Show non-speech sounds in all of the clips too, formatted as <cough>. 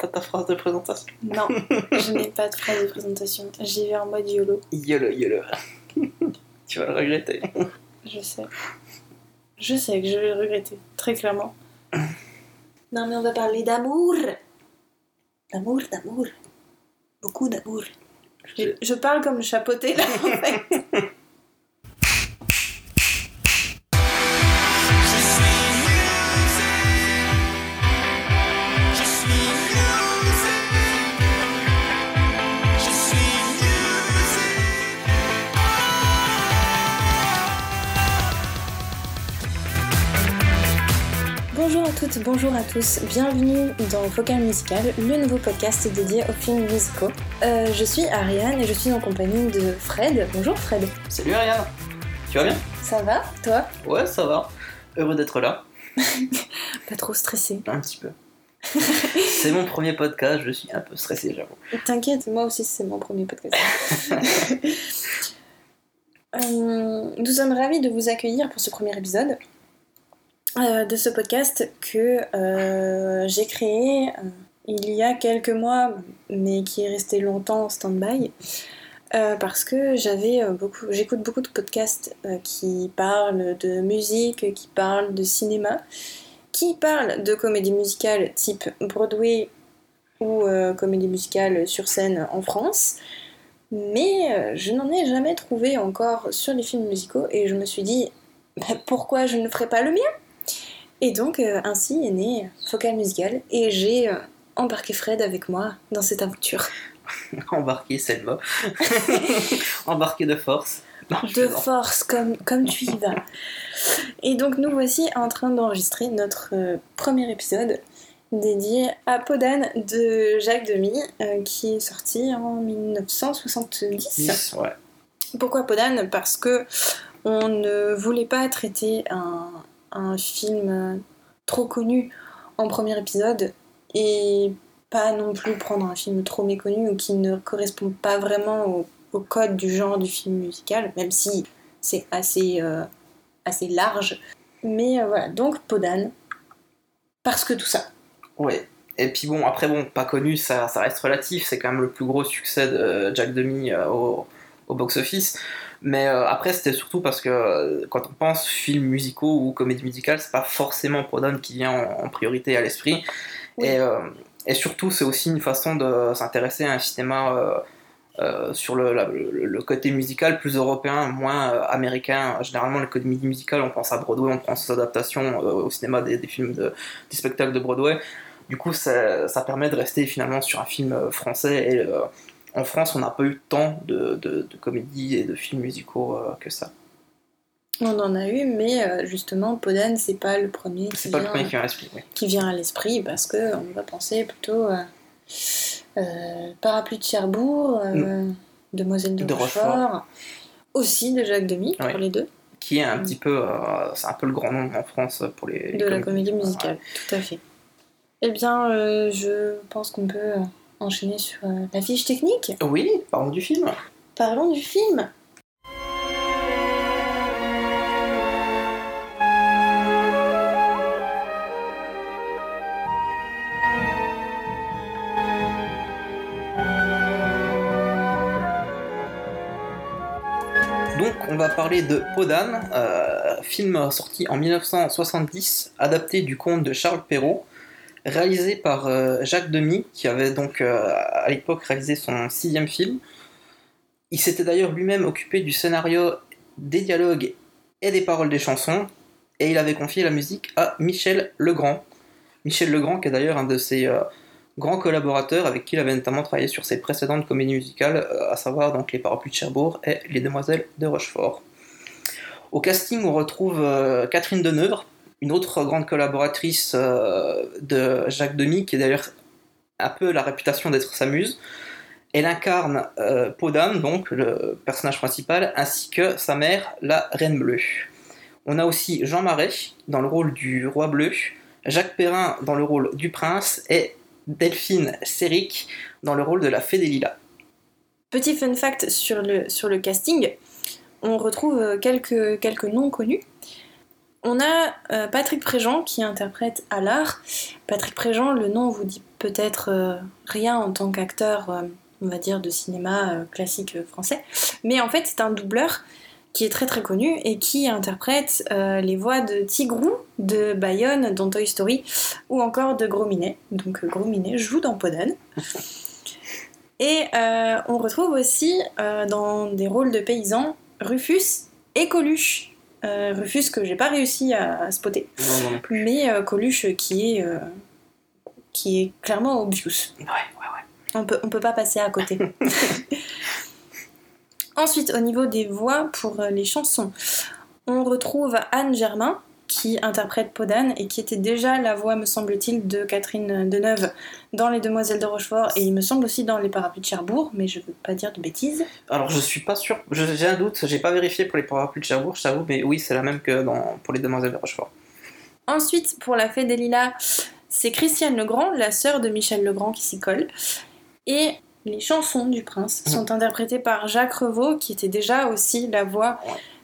T'as ta phrase de présentation Non, je n'ai pas de phrase de présentation. J'y vais en mode YOLO. YOLO, YOLO. <laughs> tu vas le regretter. Je sais. Je sais que je vais le regretter, très clairement. Non, mais on va parler d'amour. D'amour, d'amour. Beaucoup d'amour. Je, je parle comme le chapeauté là, en fait. Toutes, bonjour à tous, bienvenue dans Focal Musical, le nouveau podcast dédié aux films musicaux. Euh, je suis Ariane et je suis en compagnie de Fred. Bonjour Fred. Salut Ariane. Tu vas bien? Ça va Toi? Ouais, ça va. Heureux d'être là. <laughs> Pas trop stressé. Un petit peu. c'est mon premier podcast, je suis un peu stressé, j'avoue. T'inquiète, moi aussi c'est mon premier podcast. <laughs> Euh, nous sommes ravis de vous accueillir pour ce premier épisode. Euh, de ce podcast que euh, j'ai créé euh, il y a quelques mois, mais qui est resté longtemps en stand-by. parce que j'avais beaucoup, j'écoute beaucoup de podcasts qui parlent de musique, qui parlent de cinéma, qui parlent de comédie musicale type Broadway ou comédie musicale sur scène en France. Mais je n'en ai jamais trouvé encore sur les films musicaux et je me suis dit bah, pourquoi je ne ferais pas le mien? Et donc, euh, ainsi est né Focal Musical, et j'ai euh, embarqué Fred avec moi dans cette aventure. <laughs> embarqué, c'est le mot. embarqué de force. de force, comme, comme tu y vas. Et donc, nous voici en train d'enregistrer notre euh, premier épisode dédié à Podane de Jacques Demy, qui est sorti en 1970. ouais. Pourquoi Podane? Parce que on ne voulait pas traiter un, un film euh, trop connu en premier épisode et pas non plus prendre un film trop méconnu ou qui ne correspond pas vraiment au, code du genre du film musical, même si c'est assez, euh, assez large. Mais euh, voilà, donc Podane, parce que tout ça. Ouais. Et puis bon, après bon, pas connu, ça, ça reste relatif, c'est quand même le plus gros succès de Jack Demi au, au box-office. Mais euh, après, c'était surtout parce que euh, quand on pense films musicaux ou comédie musicale, c'est pas forcément Podane qui vient en, priorité à l'esprit. Et, euh, et, surtout, c'est aussi une façon de s'intéresser à un cinéma sur le, le, côté musical plus européen, moins américain. Généralement, les comédies musicales, on pense à Broadway, on pense aux adaptations au cinéma des, des films, de, des spectacles de Broadway. Du coup, ça, ça, permet de rester finalement sur un film français et en France, on n'a pas eu tant de, de, comédies et de films musicaux euh, que ça. On en a eu, mais euh, justement, Podane, c'est pas le premier. C'est pas le premier qui vient à l'esprit. Qui vient à l'esprit parce que on va penser plutôt euh, Parapluie de Cherbourg, mm. Demoiselle de, Rochefort, aussi de Jacques Demy pour les deux. Qui est un mm. petit peu, c'est un peu le grand nom en France pour les. de la comédie musicale, tout à fait. Eh bien, je pense qu'on peut enchaîner sur euh, la fiche technique Oui, parlons du film. Parlons du film. Donc on va parler de Podane, euh, film sorti en 1970, adapté du conte de Charles Perrault, réalisé par euh, Jacques Demy, qui avait donc euh, à l'époque réalisé son sixième film. Il s'était d'ailleurs lui-même occupé du scénario, des dialogues et des paroles des chansons, et il avait confié la musique à Michel Legrand. Michel Legrand, qui est d'ailleurs un de ses euh, grands collaborateurs, avec qui il avait notamment travaillé sur ses précédentes comédies musicales, à savoir donc Les Parapluies de Cherbourg et Les Demoiselles de Rochefort. Au casting, on retrouve Catherine Deneuve, une autre grande collaboratrice euh, de Jacques Demy, qui est d'ailleurs un peu la réputation d'être sa muse. Elle incarne euh, Podane, donc le personnage principal, ainsi que sa mère, la Reine Bleue. On a aussi Jean Marais dans le rôle du Roi Bleu, Jacques Perrin dans le rôle du Prince et Delphine Séric dans le rôle de la Fée des Lilas. Petit fun fact sur le, casting, on retrouve quelques, quelques noms connus. On a euh, Patrick Préjean qui interprète Allard. Patrick Préjean, le nom vous dit peut-être euh, rien en tant qu'acteur, euh, on va dire, de cinéma classique français. Mais en fait, c'est un doubleur qui est très très connu et qui interprète les voix de Tigrou, de Bayonne dans Toy Story, ou encore de Gros Minet. Donc Gros Minet joue dans Podane. Et on retrouve aussi dans des rôles de paysans Rufus et Coluche. Euh, Rufus que j'ai pas réussi à, à spotter. Non, non. Mais euh, Coluche qui est, euh, qui est clairement obvious. Ouais, ouais, ouais. On peut, on peut pas passer à côté. <laughs> Ensuite, au niveau des voix pour les chansons, on retrouve Anne Germain qui interprète Podane et qui était déjà la voix, me semble-t-il, de Catherine Deneuve dans Les Demoiselles de Rochefort et il me semble aussi dans Les Parapluies de Cherbourg, mais je veux pas dire de bêtises. Alors, je suis pas sûr. J'ai un doute. J'ai pas vérifié pour les parapluies de Cherbourg, je t'avoue, mais oui, c'est la même que dans, pour les Demoiselles de Rochefort. Ensuite, pour la Fée des Lilas, c'est Christiane Legrand, la sœur de Michel Legrand, qui s'y colle. Et les chansons du prince Mhm. sont interprétées par Jacques Revaux, qui était déjà aussi la voix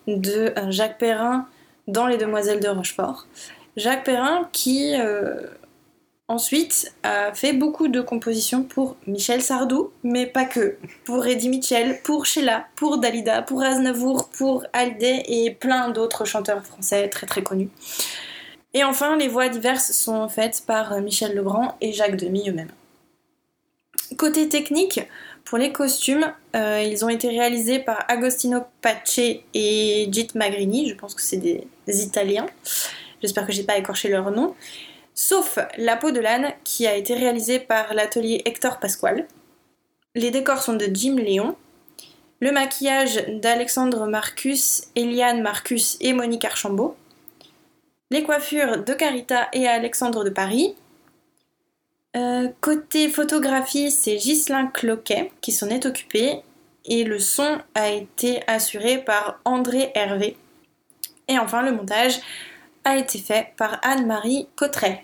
de euh, Jacques Perrin dans Les Demoiselles de Rochefort. Jacques Perrin qui euh, ensuite a fait beaucoup de compositions pour Michel Sardou, mais pas que. Pour Eddie Mitchell, pour Sheila, pour Dalida, pour Aznavour, pour Hallyday et plein d'autres chanteurs français très très connus. Et enfin, les voix diverses sont faites par euh, Michel Legrand et Jacques Demy eux-mêmes. Côté technique, pour les costumes, euh, ils ont été réalisés par Agostino Pace et Git Magrini, je pense que c'est des Italiens. J'espère que j'ai pas écorché leur nom. Sauf la peau de l'âne qui a été réalisée par l'atelier Hector Pasquale. Les décors sont de Jim Léon. Le maquillage d'Alexandre Marcus, Eliane Marcus et Monique Archambault. Les coiffures de Carita et Alexandre de Paris. Euh, côté photographie, c'est Ghislain Cloquet qui s'en est occupé et le son a été assuré par André Hervé. Et enfin, le montage a été fait par Anne-Marie Cotteret.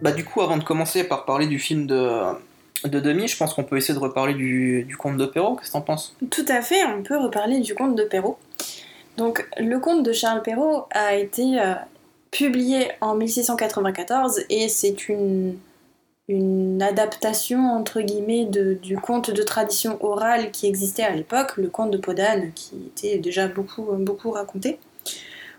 Bah, du coup, avant de commencer par parler du film de, de Demi, je pense qu'on peut essayer de reparler du, du conte de Perrault. Qu'est-ce que t'en penses? Tout à fait, on peut reparler du conte de Perrault. Donc, le conte de Charles Perrault a été euh, publié en 1694 et c'est une, une adaptation, entre guillemets, de- du conte de tradition orale qui existait à l'époque, le conte de Podane, qui était déjà beaucoup, beaucoup raconté,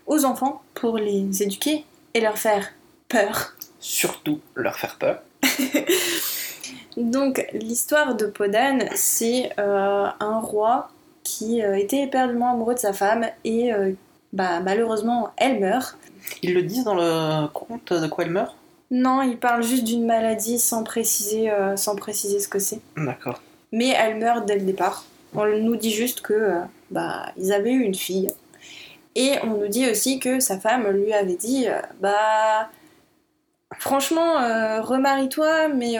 aux enfants pour les éduquer et leur faire peur. Surtout leur faire peur. <laughs> Donc l'histoire de Podane, c'est euh, un roi qui euh, était éperdument amoureux de sa femme et euh, bah, malheureusement elle meurt. Ils le disent dans le conte de quoi elle meurt? Non, il parle juste d'une maladie sans préciser, euh, sans préciser ce que c'est. D'accord. Mais elle meurt dès le départ. On nous dit juste que euh, bah, ils avaient eu une fille. Et on nous dit aussi que sa femme lui avait dit euh, bah franchement remarie-toi mais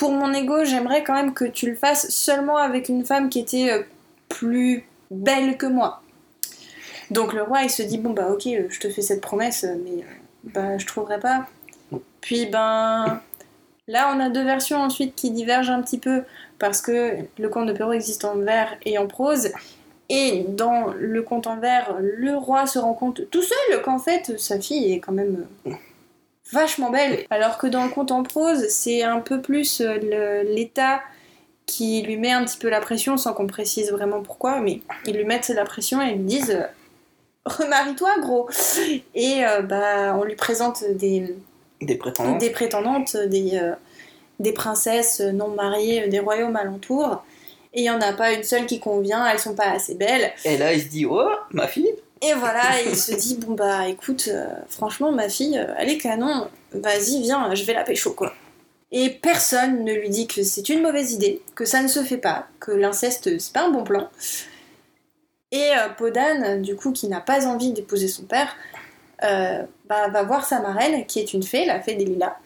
pour mon ego j'aimerais quand même que tu le fasses seulement avec une femme qui était euh, plus belle que moi. Donc le roi il se dit bon bah ok euh, je te fais cette promesse euh, mais bah je trouverai pas. Puis ben là on a deux versions ensuite qui divergent un petit peu parce que le conte de Perrault existe en vers et en prose. Et dans le conte en vers, le roi se rend compte tout seul qu'en fait sa fille est quand même vachement belle. Alors que dans le conte en prose, c'est un peu plus euh, l'État qui lui met un petit peu la pression sans qu'on précise vraiment pourquoi, mais ils lui mettent la pression et ils lui disent euh, Remarie-toi, gros Et euh, bah, on lui présente des, Des prétendants. des prétendantes, des, euh, des princesses non mariées des royaumes alentours. Et il n'y en a pas une seule qui convient, elles sont pas assez belles. Et là, il se dit Oh, ma fille Et voilà, il se dit bon bah écoute, euh, franchement ma fille, euh, elle est canon, vas-y viens, je vais la pécho quoi. Et personne ne lui dit que c'est une mauvaise idée, que ça ne se fait pas, que l'inceste c'est pas un bon plan. Et euh, Podane, du coup, qui n'a pas envie d'épouser son père, euh, bah, va voir sa marraine, qui est une fée, la fée des lilas.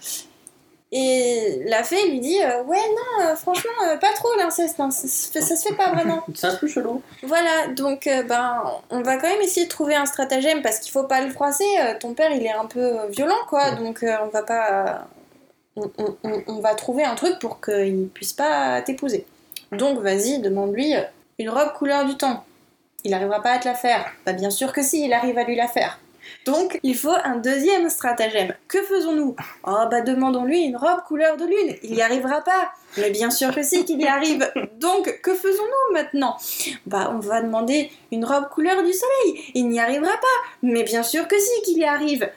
Et la fée lui dit euh, Ouais, non, euh, franchement, euh, pas trop l'inceste, hein, ça, se fait- ça se fait pas vraiment. <laughs> C'est un peu chelou. Voilà, donc ben, on va quand même essayer de trouver un stratagème parce qu'il faut pas le froisser. ton père, il est un peu violent, quoi, donc on va pas, on, on- on- on va trouver un truc pour qu'il puisse pas t'épouser. Donc vas-y, demande-lui une robe couleur du temps. Il n'arrivera pas à te la faire. Bah bien sûr que si, il arrive à lui la faire. Donc il faut un deuxième stratagème. Que faisons-nous? Oh bah demandons-lui une robe couleur de lune. Il n'y arrivera pas. Mais bien sûr que si qu'il y arrive. Donc que faisons-nous maintenant? Bah on va demander une robe couleur du soleil. Il n'y arrivera pas. Mais bien sûr que si qu'il y arrive.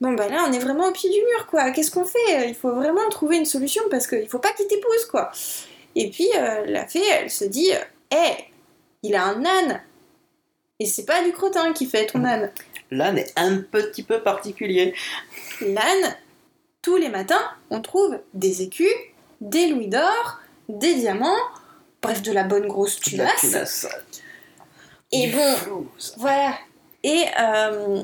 Bon bah là on est vraiment au pied du mur quoi. Qu'est-ce qu'on fait? Il faut vraiment trouver une solution parce qu'il faut pas qu'il t'épouse quoi. Et puis euh, la fée elle se dit Hé, il a un âne. Et c'est pas du crottin qui fait ton âne. L'âne est un petit peu particulier. L'âne, tous les matins, on trouve des écus, des louis d'or, des diamants, bref, de la bonne grosse La tunasse. Et Du bon, flouze. voilà. Et euh,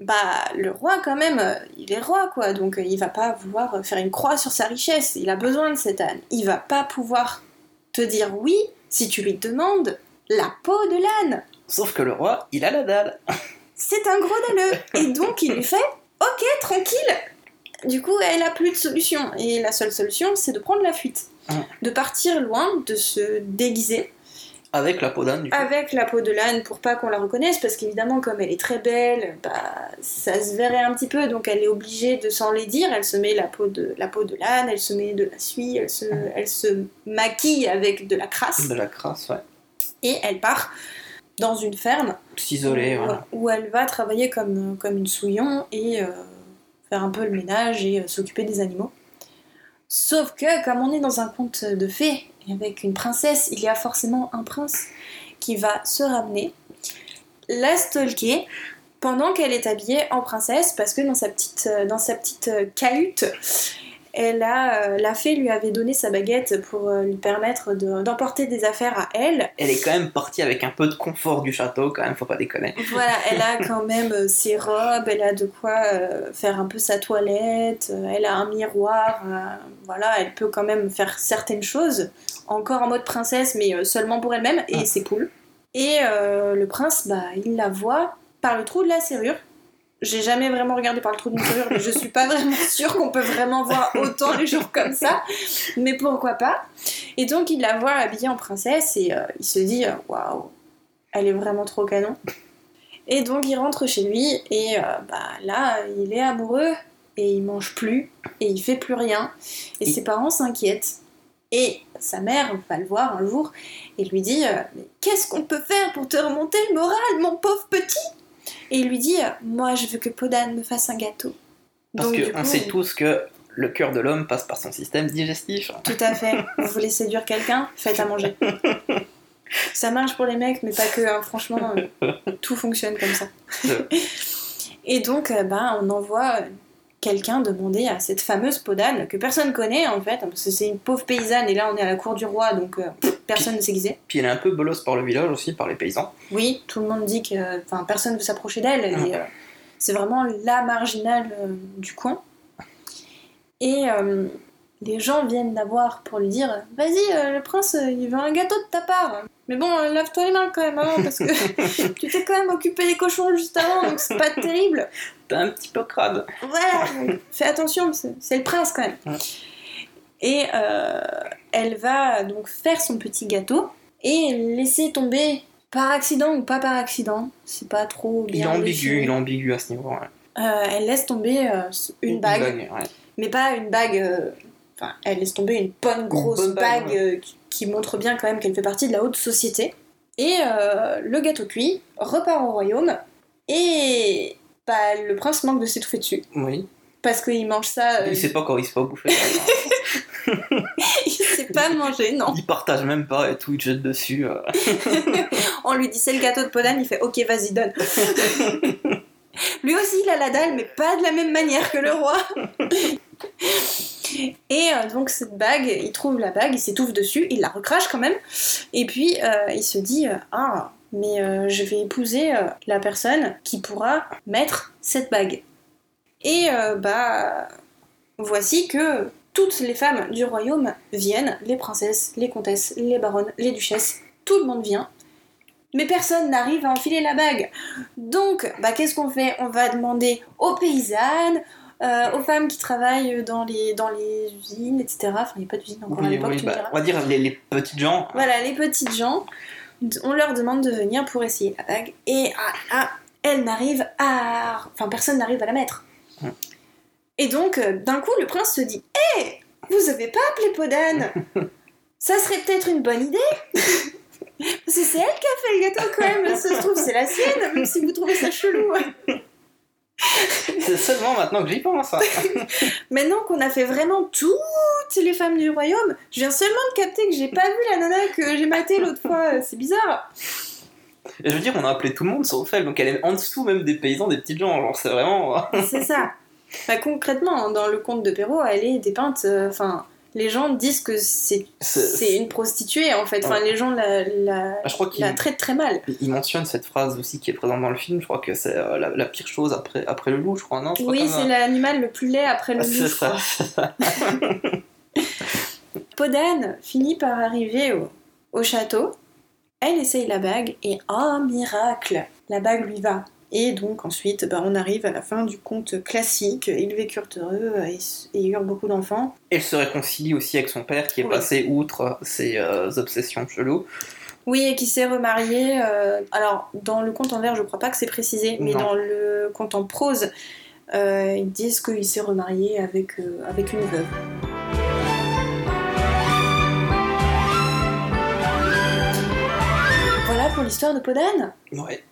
bah, le roi, quand même, il est roi, quoi. Donc, il va pas vouloir faire une croix sur sa richesse. Il a besoin de cet âne. Il va pas pouvoir te dire oui si tu lui demandes la peau de l'âne. Sauf que le roi, il a la dalle. <laughs> C'est un gros dalleux. Et donc, il lui fait Ok, tranquille. Du coup, elle a plus de solution. Et la seule solution, c'est de prendre la fuite. Mm. De partir loin, de se déguiser Avec la peau d'âne, du coup. avec la peau de l'âne pour pas qu'on la reconnaisse. Parce qu'évidemment, comme elle est très belle, bah, ça se verrait un petit peu. Donc, elle est obligée de s'en les dire. Elle se met la peau de la peau de l'âne, elle se met de la suie, elle se, elle se maquille avec de la crasse. De la crasse, ouais. Et elle part dans une ferme S'isoler, où, voilà. où elle va travailler comme, comme une souillon et euh, faire un peu le ménage et euh, s'occuper des animaux. Sauf que, comme on est dans un conte de fées, et avec une princesse, il y a forcément un prince qui va se ramener, la stalker pendant qu'elle est habillée en princesse, parce que dans sa petite, euh, dans sa petite cahute, elle a, euh, la fée lui avait donné sa baguette pour euh, lui permettre de- d'emporter des affaires à elle, Elle est quand même partie avec un peu de confort du château, quand même, faut pas déconner. Voilà, elle a quand même euh, ses robes, elle a de quoi faire un peu sa toilette, elle a un miroir, voilà, elle peut quand même faire certaines choses, encore en mode princesse, mais seulement pour elle-même, et Ah. c'est cool. Et euh, le prince, bah, il la voit par le trou de la serrure. J'ai jamais vraiment regardé par le trou d'une serrure, mais je suis pas vraiment sûre qu'on peut vraiment voir autant les jours comme ça. Mais pourquoi pas? Et donc il la voit habillée en princesse et euh, il se dit euh, waouh, elle est vraiment trop canon. Et donc il rentre chez lui et euh, bah là il est amoureux et il mange plus et il fait plus rien et ses parents s'inquiètent. Et sa mère va le voir un jour et lui dit euh, mais qu'est-ce qu'on peut faire pour te remonter le moral mon pauvre petit? Et il lui dit moi je veux que Podane me fasse un gâteau. Parce Donc, que du on coup, sait tous que le cœur de l'homme passe par son système digestif. Tout à fait. <laughs> Vous voulez séduire quelqu'un Faites à manger. Ça marche pour les mecs, mais pas que. hein. Franchement, euh, tout fonctionne comme ça. <laughs> Et donc, euh, ben, on envoie quelqu'un demander à cette fameuse Podane, que personne connaît en fait, parce que c'est une pauvre paysanne, et là on est à la cour du roi, donc euh, personne ne sait qui c'est. Puis elle est un peu bolosse par le village aussi, par les paysans. Oui, tout le monde dit que personne ne veut s'approcher d'elle, et euh, c'est vraiment la marginale euh, du coin. Et euh, les gens viennent la voir pour lui dire Vas-y, le prince, il veut un gâteau de ta part. Mais bon, lave-toi les mains quand même avant, parce que <laughs> tu t'es quand même occupé des cochons juste avant, donc c'est pas terrible. T'es un petit peu crade. Voilà, fais attention, c'est le prince quand même. Et euh, elle va donc faire son petit gâteau et laisser tomber par accident ou pas par accident, c'est pas trop Il est bien ambigu, il est ambigu à ce niveau. ouais. Euh, elle laisse tomber euh, une, bague, ouais. mais pas une bague. euh, Enfin, elle laisse tomber une bonne grosse bonne bague, bague, qui, montre bien quand même qu'elle fait partie de la haute société. Et le gâteau cuit repart au royaume et bah, le prince manque de s'étouffer dessus Oui. parce qu'il mange ça. Il sait pas quand il se fait bouffer. <laughs> <laughs> <laughs> il sait pas manger, non. il partage même pas et tout, il te jette dessus. euh. <laughs> On lui dit c'est le gâteau de Podane, il fait ok, vas-y, donne. <laughs> Lui aussi, il a la dalle, mais pas de la même manière que le roi. Et euh, donc, cette bague, il trouve la bague, il s'étouffe dessus, il la recrache quand même. Et puis, euh, il se dit euh, Ah, mais je vais épouser la personne qui pourra mettre cette bague. Et bah, voici que toutes les femmes du royaume viennent les princesses, les comtesses, les baronnes, les duchesses, tout le monde vient. Mais personne n'arrive à enfiler la bague. Donc, bah, qu'est-ce qu'on fait? On va demander aux paysannes, euh, aux femmes qui travaillent dans les, dans les usines, etc. Enfin, il n'y a pas d'usine encore à Oui, l'époque, oui, tu bah, on va dire les, les petites gens. Voilà, les petites gens, on leur demande de venir pour essayer la bague. Et ah, ah, elle n'arrive à... Enfin, personne n'arrive à la mettre. Et donc, euh, d'un coup, le prince se dit Hé Vous avez pas appelé Podane <laughs> Ça serait peut-être une bonne idée <laughs> Parce que c'est elle qui a fait le gâteau quand même, ça se trouve c'est la sienne, même si vous trouvez ça chelou. C'est seulement maintenant que j'y pense. hein. <laughs> Maintenant qu'on a fait vraiment toutes les femmes du royaume, je viens seulement de capter que j'ai pas vu la nana que j'ai matée l'autre fois, c'est bizarre. Et je veux dire, on a appelé tout le monde sauf elle, donc elle est en dessous même des paysans, des petites gens. Genre, c'est vraiment. C'est ça. Bah, concrètement, dans le conte de Perrault, elle est dépeinte. euh, Enfin, les gens disent que c'est une prostituée en fait. Enfin, Ouais. les gens la, la, Ah, je crois la traitent très mal. il mentionne cette phrase aussi qui est présente dans le film. Je crois que c'est euh, la, la pire chose après, après le loup, je crois, non? Je crois Oui, c'est l'animal le plus laid après le Ah, loup. c'est ça. <laughs> Podane finit par arriver au, au château. Elle essaye la bague et oh miracle, la bague lui va. Et donc ensuite, bah, on arrive à la fin du conte classique. Ils vécurent heureux et, et eurent beaucoup d'enfants. Elle se réconcilie aussi avec son père qui est Oui. passé outre ses euh, obsessions cheloues. Oui, et qui s'est remarié. euh, alors, dans le conte en vers, je crois pas que c'est précisé, mais Non. dans le conte en prose, euh, ils disent qu'il s'est remarié avec, euh, avec une veuve. Voilà pour l'histoire de Podane. Ouais.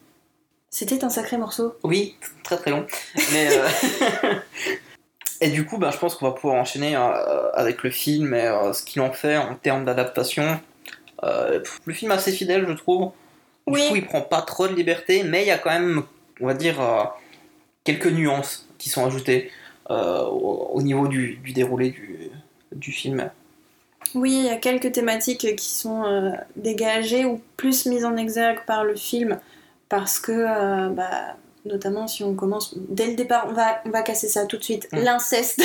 C'était un sacré morceau. Oui, très très long. Mais euh, <laughs> et du coup, bah, je pense qu'on va pouvoir enchaîner euh, avec le film et euh, ce qu'il en fait en termes d'adaptation. Le film est assez fidèle, je trouve. Du Oui. coup, il prend pas trop de liberté, mais il y a quand même, on va dire, quelques nuances qui sont ajoutées au, au niveau du, du déroulé du, du film. Oui, il y a quelques thématiques qui sont dégagées ou plus mises en exergue par le film parce que, euh, bah, notamment si on commence dès le départ, on va, on va casser ça tout de suite. Mm. <laughs> L'inceste.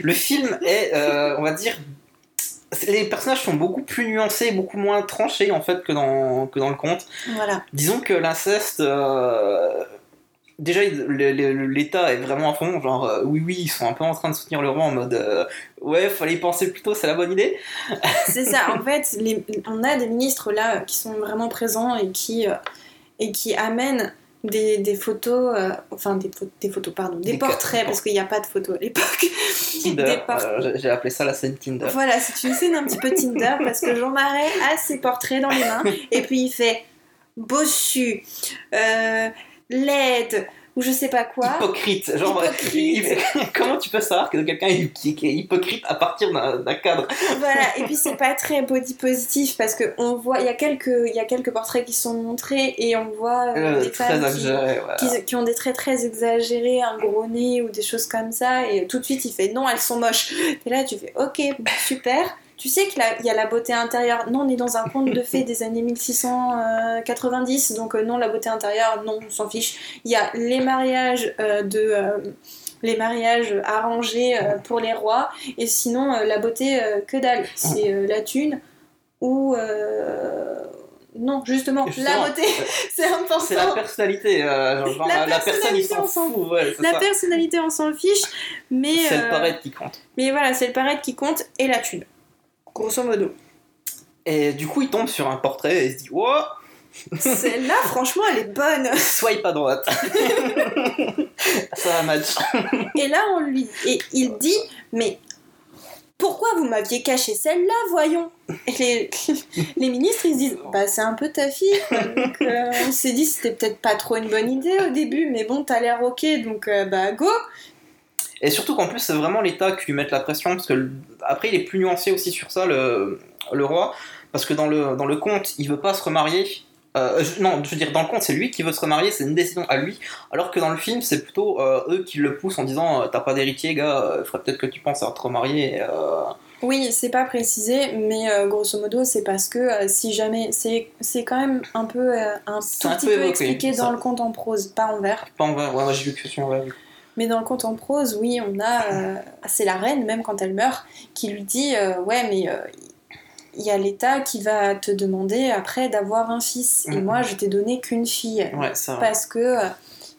Le film est, euh, on va dire, les personnages sont beaucoup plus nuancés, beaucoup moins tranchés en fait que dans, que dans le conte. voilà. Disons que l'inceste, euh, déjà l'État est vraiment à fond, genre euh, oui oui ils sont un peu en train de soutenir le roi en mode euh, ouais fallait y penser plus tôt, c'est la bonne idée. C'est ça, en <laughs> fait, les- on a des ministres là qui sont vraiment présents et qui, et qui amènent des, des photos, euh, enfin des, pho- des photos, pardon, des, portraits, parce qu'il n'y a pas de photos à l'époque. <laughs> Tinder, euh, j'ai- j'ai appelé ça la scène Tinder. Voilà, c'est une scène un petit peu Tinder parce que Jean Marais a ses portraits dans les mains et puis il fait bossu, euh, laide ou je sais pas quoi. Hypocrite, genre Hypocrite. <laughs> comment tu peux savoir que quelqu'un est, qui, qui est hypocrite à partir d'un cadre? Voilà, et puis <laughs> c'est pas très body positif parce que on voit, il y a quelques, y a quelques portraits qui sont montrés et on voit euh, Euh, des femmes qui, exagéré, voilà. qui, qui ont des traits très exagérés, un gros nez ou des choses comme ça, et tout de suite il fait non, elles sont moches. Et là tu fais ok, super. Tu sais qu'il y a la beauté intérieure. Non, on est dans un conte de fées <laughs> des années 1690, donc euh, non, la beauté intérieure, non, on s'en fiche. Il y a les mariages euh, de. euh, les mariages arrangés euh, pour les rois, et sinon euh, la beauté, euh, que dalle. C'est euh, la thune ou. euh, Non, justement, Justement, la beauté, <laughs> c'est important. C'est la personnalité, euh, genre, La la, personnalité, on s'en fout, ouais, La ça. personnalité, on s'en fiche, mais, C'est euh, le paraître qui compte. mais voilà, c'est le paraître qui compte et la thune. Grosso modo. Et du coup, il tombe sur un portrait et il se dit Wow, Celle-là, <laughs> franchement, elle est bonne. swipe à droite. <laughs> ça va match. Et là, on lui. Et il dit Mais pourquoi vous m'aviez caché celle-là, voyons? Et les, <laughs> les ministres, ils se disent Bah, c'est un peu ta fille. Donc, euh, on s'est dit C'était peut-être pas trop une bonne idée au début, mais bon, t'as l'air ok, donc euh, bah, go Et surtout qu'en plus, c'est vraiment l'État qui lui met la pression, parce que le- après, il est plus nuancé aussi sur ça, le, le roi, parce que dans le, dans le conte, il veut pas se remarier. Euh, non, je veux dire, dans le conte, c'est lui qui veut se remarier, c'est une décision à lui, alors que dans le film, c'est plutôt euh, eux qui le poussent en disant euh, T'as pas d'héritier, gars, il faudrait peut-être que tu penses à te remarier. euh. Oui, c'est pas précisé, mais euh, grosso modo, c'est parce que euh, si jamais. C'est quand même un peu, euh, un tout un petit peu peu, évoqué, expliqué ça. dans le conte en prose, pas en vers. Pas en vrai, ouais, j'ai vu que c'est en vrai. Mais dans le conte en prose, oui, on a. euh, c'est la reine, même quand elle meurt, qui lui dit euh, Ouais, mais. euh, il y a l'État qui va te demander après d'avoir un fils. Et Mhm. moi, je t'ai donné qu'une fille. Ouais. Parce que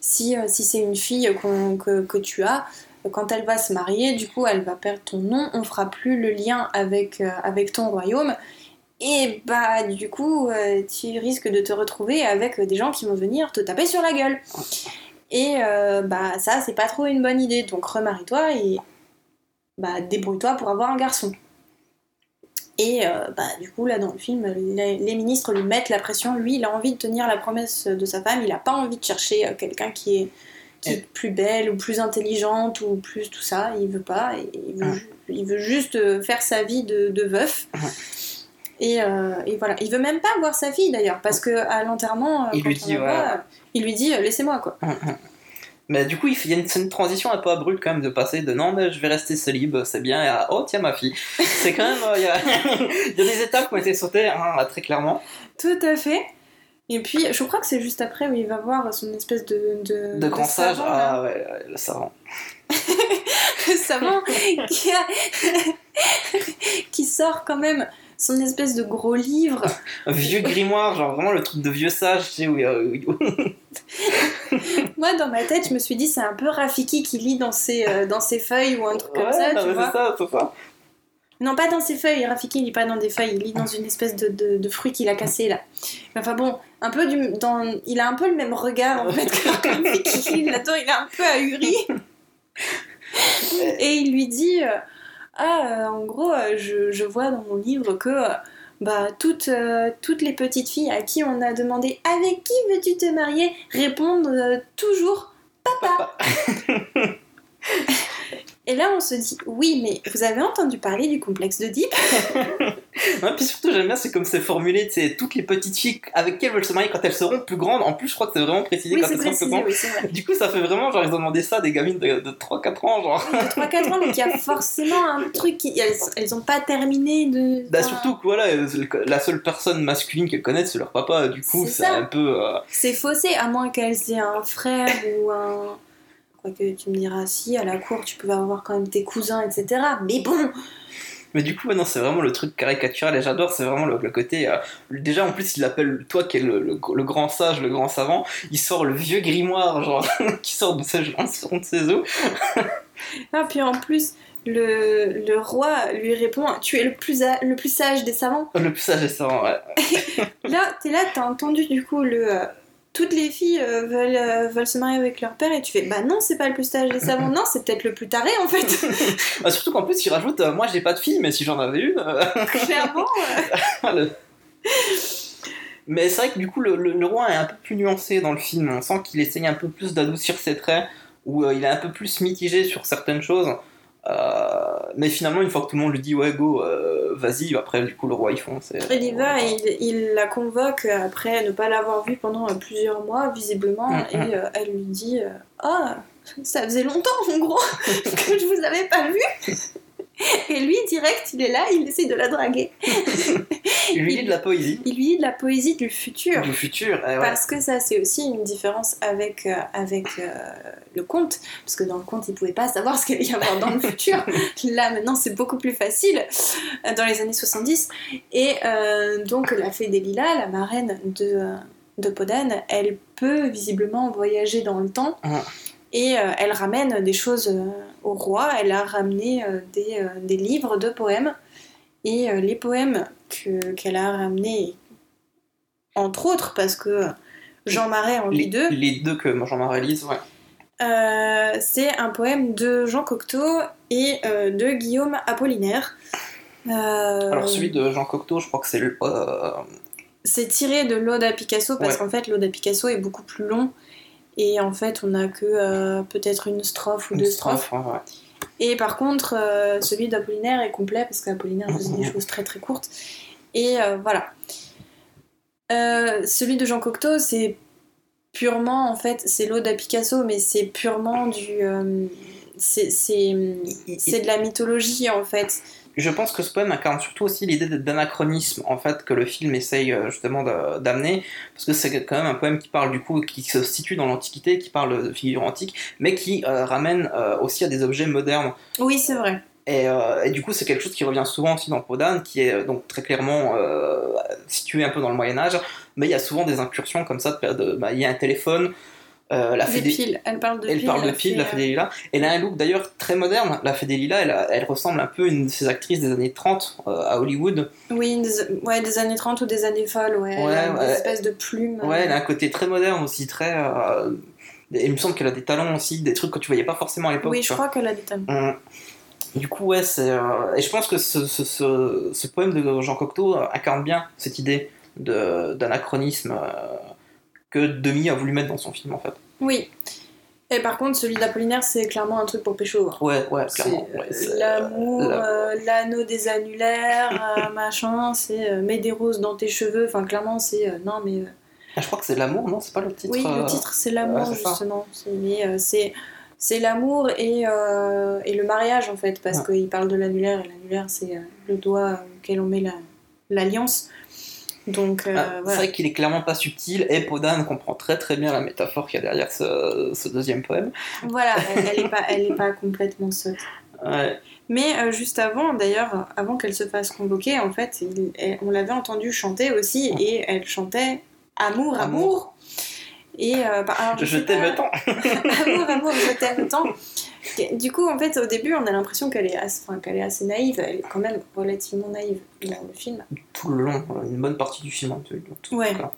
si, si c'est une fille que, que tu as, quand elle va se marier, du coup, elle va perdre ton nom, on fera plus le lien avec, avec ton royaume. Et bah, du coup, tu risques de te retrouver avec des gens qui vont venir te taper sur la gueule. Et euh, bah, ça, c'est pas trop une bonne idée. Donc, remarie-toi et bah, débrouille-toi pour avoir un garçon. Et euh, bah, du coup, là, dans le film, les, les ministres lui mettent la pression. Lui, il a envie de tenir la promesse de sa femme. Il a pas envie de chercher euh, quelqu'un qui est, qui est plus belle ou plus intelligente ou plus tout ça. Il veut pas. Il, veut, il juste faire sa vie de, de veuf. Et, euh, et voilà. Il veut même pas voir sa fille d'ailleurs, parce que à l'enterrement, Il quand lui on dit, la ouais. voit, il lui dit euh, laissez-moi quoi. Mais du coup, il y a une, transition un peu abrupte quand même de passer de non, mais je vais rester célib, c'est bien, à oh tiens ma fille. <laughs> C'est quand même. euh, Il y, a, <laughs> il y a des étapes qui ont été sautées, hein, très clairement. Tout à fait. Et puis, je crois que c'est juste après où il va voir son espèce de. De, De grand sage, savant, ah ouais, ouais, le savant. <laughs> Le savant qui, a- qui sort quand même son espèce de gros livre. Un vieux grimoire, genre vraiment le truc de vieux sage, tu sais, où, <laughs> Moi, dans ma tête, je me suis dit, c'est un peu Rafiki qui lit dans ses, euh, dans ses feuilles ou un truc comme ça, non, tu vois. c'est ça, c'est ça. Non, pas dans ses feuilles. Rafiki, il lit pas dans des feuilles. Il lit dans une espèce de, de, de fruit qu'il a cassé là. Enfin bon, un peu du, dans, il a un peu le même regard en fait que <laughs> Rafiki. Là-dedans, il est un peu ahuri. Et il lui dit euh, Ah, euh, en gros, euh, je, vois dans mon livre que euh, bah, toutes, toutes les petites filles à qui on a demandé Avec qui veux-tu te marier répondent toujours Papa. <laughs> Et là, on se dit Oui, mais vous avez entendu parler du complexe d'Oedipe? <laughs> Ouais, puis surtout, j'aime bien, c'est comme c'est formulé, sais, toutes les petites filles avec qui elles veulent se marier quand elles seront plus grandes. En plus, je crois que c'est vraiment précisé Oui, quand c'est elles seront plus grandes. oui, c'est. Du coup, ça fait vraiment, genre, ils ont demandé ça à des gamines de, de 3-4 ans, genre. De 3-4 ans, donc il y a <laughs> forcément un truc qui. Elles, elles ont pas terminé de. Bah, surtout que voilà, la seule personne masculine qu'elles connaissent, c'est leur papa. Du coup, C'est c'est un peu. euh, C'est faussé, à moins qu'elles aient un frère ou un. Quoique tu me diras, si, à la cour, tu peux avoir quand même tes cousins, etc. Mais bon Mais du coup, ouais, non, c'est vraiment le truc caricatural et j'adore, c'est vraiment le, le côté. euh, déjà, en plus, il appelle toi qui est le, le- le grand sage, le grand savant, il sort le vieux grimoire, genre, <laughs> qui sort de ses, de ses os. <laughs> Ah, puis en plus, le, le roi lui répond Tu es le plus, a- le plus sage des savants. Le plus sage et savant, ouais. <laughs> Là, t'es là, t'as entendu du coup le. Toutes les filles euh, veulent, euh, veulent se marier avec leur père et tu fais bah non c'est pas le plus sage des savants <laughs> non c'est peut-être le plus taré en fait <laughs> Bah, surtout qu'en plus, il rajoute euh, Moi, j'ai pas de fille, mais si j'en avais une. <laughs> clairement le- Mais c'est vrai que du coup, le, le- le roi est un peu plus nuancé dans le film. On sent qu'il essaye un peu plus d'adoucir ses traits, ou il est un peu plus mitigé sur certaines choses. Euh, mais finalement, une fois que tout le monde lui dit ouais, go, euh, vas-y, après, du coup, le roi il fonce. et- il y va et il, il la convoque après ne pas l'avoir vue pendant euh, plusieurs mois visiblement Mm, et mm. euh, elle lui dit ah ça faisait longtemps en gros <laughs> que je vous avais pas vu et lui direct il est là il essaie de la draguer <laughs> Il lui dit de la poésie, il lui dit de la poésie du futur du futur. et ouais. Parce que ça, c'est aussi une différence avec, euh, avec euh, le conte. Parce que dans le conte, ils pouvaient pas savoir ce qu'il allait y avoir dans le futur. <laughs> Là, maintenant, c'est beaucoup plus facile, euh, dans les années 70. Et euh, donc, la fée des Lilas, la marraine de, de Podane, elle peut visiblement voyager dans le temps. Ah. Et elle ramène des choses au roi. Elle a ramené euh, des, euh, des livres de poèmes. Et euh, les poèmes que- qu'elle a ramenés, entre autres, parce que Jean Marais en lit deux, les deux que Jean-Marie lise, ouais. euh, c'est un poème de Jean Cocteau et euh, de Guillaume Apollinaire. Euh, Alors, celui de Jean Cocteau, je crois que c'est le. C'est tiré de l'Ode à Picasso parce Ouais. qu'en fait l'Ode à Picasso est beaucoup plus long et en fait on n'a que euh, peut-être une strophe ou une deux strophes. strophe, ouais, ouais. Et par contre euh, celui d'Apollinaire est complet parce qu'Apollinaire faisait des choses très très courtes. Et euh, voilà. Celui de Jean Cocteau c'est purement en fait c'est l'Ode à Picasso mais c'est purement du c'est de la mythologie en fait. Je pense que ce poème incarne surtout aussi l'idée d'anachronisme en fait que le film essaye euh, justement d'amener parce que c'est quand même un poème qui parle du coup qui se situe dans l'Antiquité, qui parle de figures antiques, mais qui euh, ramène euh, aussi à des objets modernes. Oui c'est vrai. Et, euh, et du coup, c'est quelque chose qui revient souvent aussi dans Podane, qui est donc très clairement situé un peu dans le Moyen Âge, mais il y a souvent des incursions comme ça. bah, il y a un téléphone, Euh, la Des. Elle parle de Elle piles. parle de la pile, la fée, Fée des Lilas. Elle a un look d'ailleurs très moderne. La Lilas, elle, elle ressemble un peu à une de ces actrices des années 30 euh, à Hollywood. euh, Oui, des, ouais, des années 30 ou des années folles, ouais. Elle a. Des espèces de plumes. Ouais, elle a un côté très moderne aussi, très. euh, et il me semble qu'elle a des talents aussi, des trucs que tu voyais pas forcément à l'époque. Oui, je crois qu'elle a des talents. Hum. Du coup, ouais, c'est. euh, Et je pense que ce, ce, ce- ce poème de Jean Cocteau euh, incarne bien cette idée d'anachronisme euh, que Demi a voulu mettre dans son film en fait. Oui. Et par contre, celui d'Apollinaire, c'est clairement un truc pour pécho. hein. Ouais, ouais, clairement. euh, ouais, c'est- l'amour, la- euh, l'anneau des annulaires, euh, <laughs> machin, c'est euh, mets des roses dans tes cheveux. Enfin, clairement, c'est euh, non, mais euh, Ah, je crois que c'est l'amour, non C'est pas le titre oui, euh, le titre c'est l'amour ouais, justement. C'est- Mais euh, c'est c'est l'amour et, euh, et le mariage en fait, parce Ouais. qu'il parle de l'annulaire et l'annulaire c'est euh, le doigt auquel on met la- l'alliance. Donc euh, Ah, C'est vrai qu'il est clairement pas subtil et Podan comprend très très bien la métaphore qu'il y a derrière ce, ce deuxième poème. Voilà, elle, elle est pas, elle est pas complètement sotte. <laughs> Ouais. Mais euh, juste avant, d'ailleurs, avant qu'elle se fasse convoquer, en fait, il- elle- on l'avait entendue chanter aussi, et elle chantait Amour, amour. Amour. Et euh, bah, alors, Je sais t'aime tant. <laughs> amour, amour, je t'aime tant. Du coup, en fait, au début, on a l'impression qu'elle est, assez- enfin, qu'elle est assez naïve. Elle est quand même relativement naïve dans le film. Tout le long, une bonne partie du film. en tout- Ouais. cas.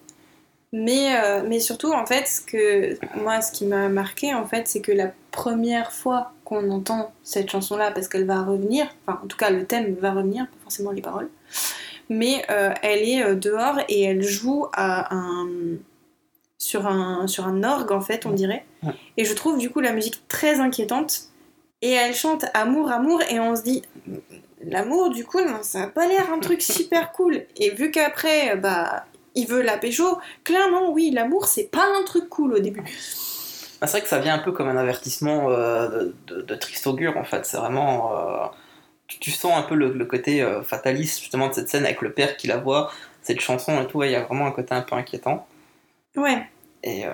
Mais, euh, mais surtout, en fait, ce que, moi, ce qui m'a marqué, en fait, c'est que la première fois qu'on entend cette chanson-là, parce qu'elle va revenir, enfin, en tout cas, le thème va revenir, pas forcément les paroles, mais euh, elle est euh, dehors et elle joue à un, sur, un, sur un orgue, en fait, on dirait. Et je trouve, du coup, la musique très inquiétante. Et elle chante Amour, amour, et on se dit, l'amour, du coup, non, ça a pas l'air un truc <laughs> super cool. Et vu qu'après, bah, il veut la pécho, clairement, oui, l'amour, c'est pas un truc cool au début. Ah, c'est vrai que ça vient un peu comme un avertissement euh, de, de, de triste augure en fait. C'est vraiment. euh, tu, tu sens un peu le, le côté euh, fataliste justement de cette scène avec le père qui la voit, cette chanson et tout. ouais, Il y a vraiment un côté un peu inquiétant. Ouais, Et, euh,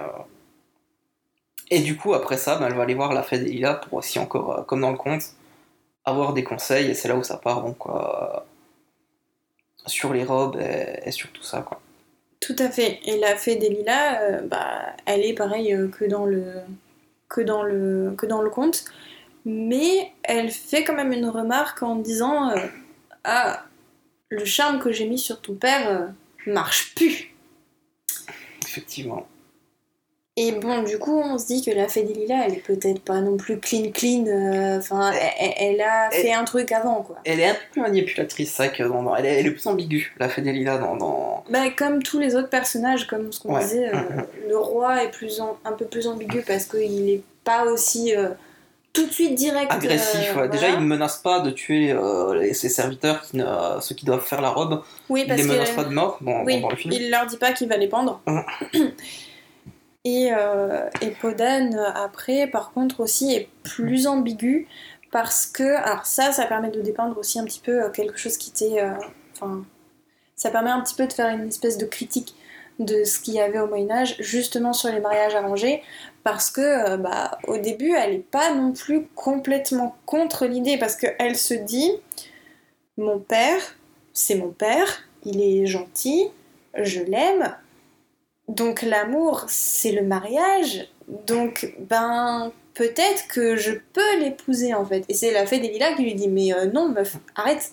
et du coup, après ça, ben, elle va aller voir la fée des Lilas pour aussi encore, euh, comme dans le conte, avoir des conseils. Et c'est là où ça part donc euh, sur les robes et, et sur tout ça. Quoi. tout à fait. Et la fée des lilas, euh, bah, elle est pareille euh, que dans le que dans le que dans le conte, mais elle fait quand même une remarque en disant euh, ah le charme que j'ai mis sur ton père marche plus. Effectivement. Et bon, du coup, on se dit que la fée des lilas, elle est peut-être pas non plus clean clean. euh, Enfin, elle, elle- elle a Elle- fait un truc avant, quoi. Elle est un peu manipulatrice, c'est vrai que dans- dans- elle, est, elle est plus ambiguë, la fée des Lilas, dans, dans... Bah, comme tous les autres personnages, comme ce qu'on Ouais. disait, euh, <laughs> le roi est plus en- un peu plus ambigu parce qu'il est pas aussi euh, tout de suite direct. agressif. euh, ouais. Déjà, il ne menace pas de tuer euh, les- ses serviteurs, qui ne- ceux qui doivent faire la robe. Oui, Il parce les menace pas de mort oui, dans- dans le film. il leur dit pas qu'il va les pendre. <clears throat> Et, euh, et Podan, après, par contre, aussi est plus ambigu parce que, alors ça, ça permet de dépeindre aussi un petit peu euh, quelque chose qui était. euh, Enfin, ça permet un petit peu de faire une espèce de critique de ce qu'il y avait au Moyen-Âge, justement sur les mariages arrangés, parce que, euh, bah, au début, elle n'est pas non plus complètement contre l'idée, parce qu'elle se dit Mon père, c'est mon père, il est gentil, je l'aime. Donc l'amour, c'est le mariage. Donc, ben, peut-être que je peux l'épouser en fait. Et c'est la fée des qui lui dit Mais euh, non, meuf, arrête.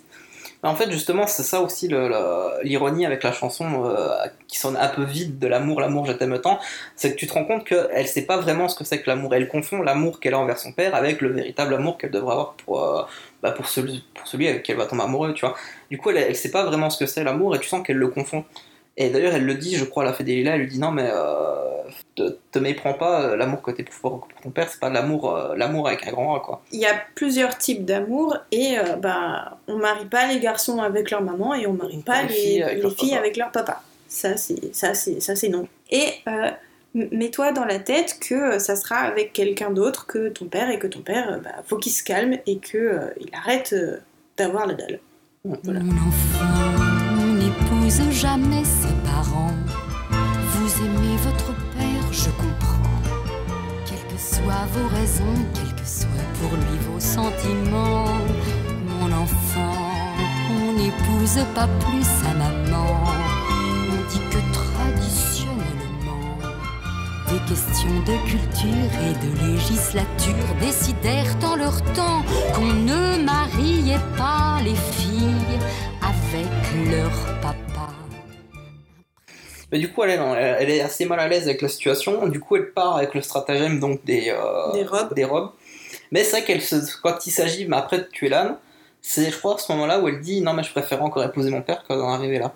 En fait, justement, c'est ça aussi l'ironie avec la chanson euh, qui sonne un peu vide de l'amour, l'amour, je t'aime tant. C'est que tu te rends compte qu'elle sait pas vraiment ce que c'est que l'amour. Elle confond l'amour qu'elle a envers son père avec le véritable amour qu'elle devrait avoir pour, euh, bah, pour, celui, avec qui elle va tomber amoureux, tu vois. Du coup, elle, elle sait pas vraiment ce que c'est l'amour et tu sens qu'elle le confond. Et d'ailleurs, elle le dit, je crois, à la lilas, elle lui dit non, mais euh, te, te méprends pas, euh, l'amour que t'es pour, pour ton père, c'est pas l'amour, euh, l'amour avec un grand A, quoi. Il y a plusieurs types d'amour et euh, bah, on marie pas les garçons avec leur maman et on marie pas Les les, filles avec les leur filles papa. avec leur papa. Ça, c'est ça, c'est ça, c'est non. Et euh, mets-toi dans la tête que ça sera avec quelqu'un d'autre que ton père et que ton père, bah, faut qu'il se calme et que euh, il arrête euh, d'avoir la dalle. Voilà. Mon enfant, jamais ses parents. Vous aimez votre père, je comprends. Quelles que soient vos raisons, quels que soient pour lui vos sentiments. Mon enfant, on n'épouse pas plus sa maman. On dit que traditionnellement, des questions de culture et de législature décidèrent en leur temps qu'on ne mariait pas les filles avec leur papa. Mais du coup, elle est, elle assez mal à l'aise avec la situation. Du coup, elle part avec le stratagème donc des, euh, Des robes. des robes. Mais c'est vrai qu'elle se, quand il s'agit mais après de tuer l'âne, c'est je crois à ce moment-là où elle dit non mais je préfère encore épouser mon père que d'en arriver là.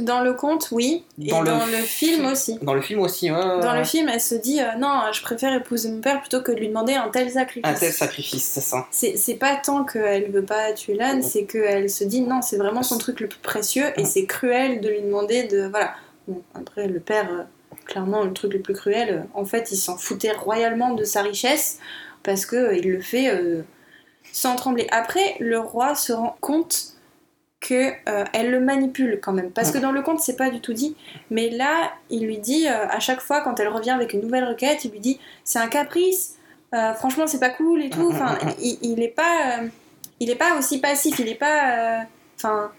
Dans le conte, oui. Dans et le dans le film fi- aussi. Dans le film aussi, ouais. Dans le film, elle se dit euh, non, je préfère épouser mon père plutôt que de lui demander un tel sacrifice. Un tel sacrifice, c'est ça. C'est c'est pas tant qu'elle veut pas tuer l'âne, c'est qu'elle se dit non, c'est vraiment son truc le plus précieux et c'est cruel de lui demander de. Voilà. Bon, après, le père, euh, clairement, le truc le plus cruel, euh, en fait, il s'en foutait royalement de sa richesse parce que euh, il le fait euh, sans trembler. Après, le roi se rend compte que euh, elle le manipule quand même. Parce que dans le conte c'est pas du tout dit. Mais là il lui dit à chaque fois quand elle revient avec une nouvelle requête il lui dit c'est un caprice franchement c'est pas cool et tout. <laughs> Enfin il, il est pas il est pas aussi passif. Il est pas enfin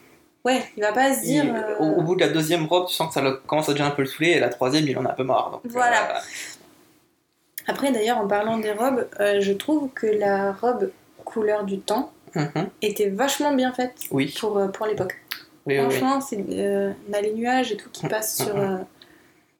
ouais il va pas se dire Il- euh, au, au bout de la deuxième robe, tu sens que ça le- commence à déjà un peu le saouler, et la troisième, il en a un peu marre. donc, Voilà. euh, après d'ailleurs en parlant des robes euh, je trouve que la robe couleur du temps mhm, était vachement bien faite Oui, pour, pour l'époque oui. Franchement, on a les nuages et tout qui passent sur, euh,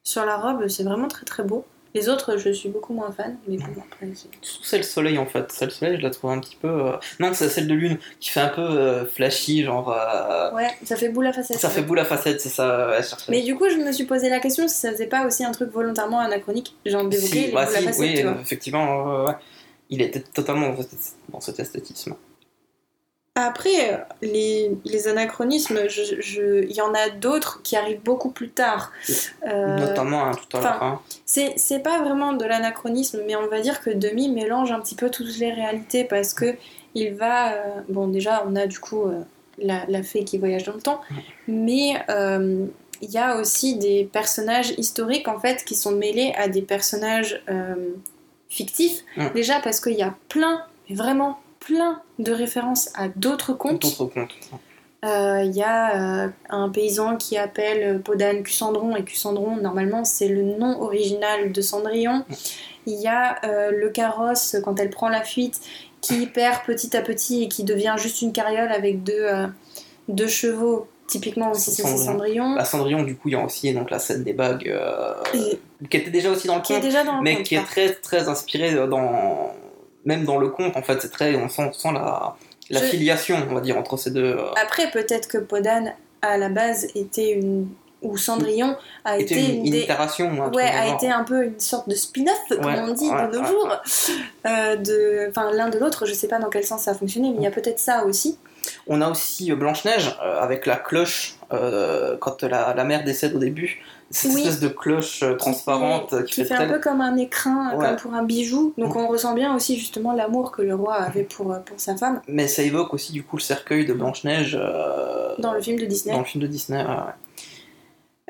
sur la robe, c'est vraiment très très beau. Les autres, je suis beaucoup moins fan, mais bon, après, c'est- celle soleil en fait. Celle soleil, je la trouve un petit peu. euh, Non, c'est celle de lune qui fait un peu euh, flashy, genre. euh, Ouais, ça fait boule à facette. Ça fait boule à facette, c'est ça. ouais, je cherchais. Mais du coup, je me suis posé la question si ça faisait pas aussi un truc volontairement anachronique, genre d'évoquer Si, les bah boules à si, facette, oui, tu vois. effectivement, ouais, ouais. il était totalement dans cet- dans cet esthétisme. Après, euh, les, les anachronismes, je- je- il y en a d'autres qui arrivent beaucoup plus tard. Euh, Notamment hein, tout à l'heure. hein. C'est, pas vraiment de l'anachronisme, mais on va dire que Demi mélange un petit peu toutes les réalités parce que il va. euh, bon, déjà, on a du coup euh, la, la fée qui voyage dans le temps, mais il y a aussi des personnages historiques en fait qui sont mêlés à des personnages fictifs. Déjà parce qu'il y a plein, mais vraiment plein de références à d'autres contes. D'autres. Euh, Il y a euh, un paysan qui appelle Podane Cucendron, et Cucendron, normalement, c'est le nom original de Cendrillon. Il y a euh, le carrosse, quand elle prend la fuite, qui perd petit à petit et qui devient juste une carriole avec deux, deux chevaux. Typiquement aussi, c'est Cendrillon. Cendrillon. La Cendrillon, du coup, il y a aussi donc, la scène des bagues, Et- qui était déjà aussi dans le qui est déjà dans le mais qui est très très inspirée dans. Même dans le conte, en fait, c'est très. On sent, on sent la, la Je- filiation, on va dire, entre ces deux. euh, Après, peut-être que Podane, à la base, était une. ou Cendrillon a était été une, une des- itération. un Ouais, a été un peu une sorte de spin-off, comme on dit ouais, de nos jours, euh, de, enfin l'un de l'autre. Je sais pas dans quel sens ça a fonctionné, mais il y a peut-être ça aussi. On a aussi euh, Blanche-Neige euh, avec la cloche, quand la, la mère décède au début. Cette Oui. espèce de cloche euh, transparente qui, qui fait, fait très. un peu comme un écrin, Ouais. comme pour un bijou. Donc on ressent bien aussi justement l'amour que le roi avait pour, euh, pour sa femme Mais ça évoque aussi du coup le cercueil de Blanche-Neige euh, dans le film de Disney. dans le film de Disney. ouais, ouais.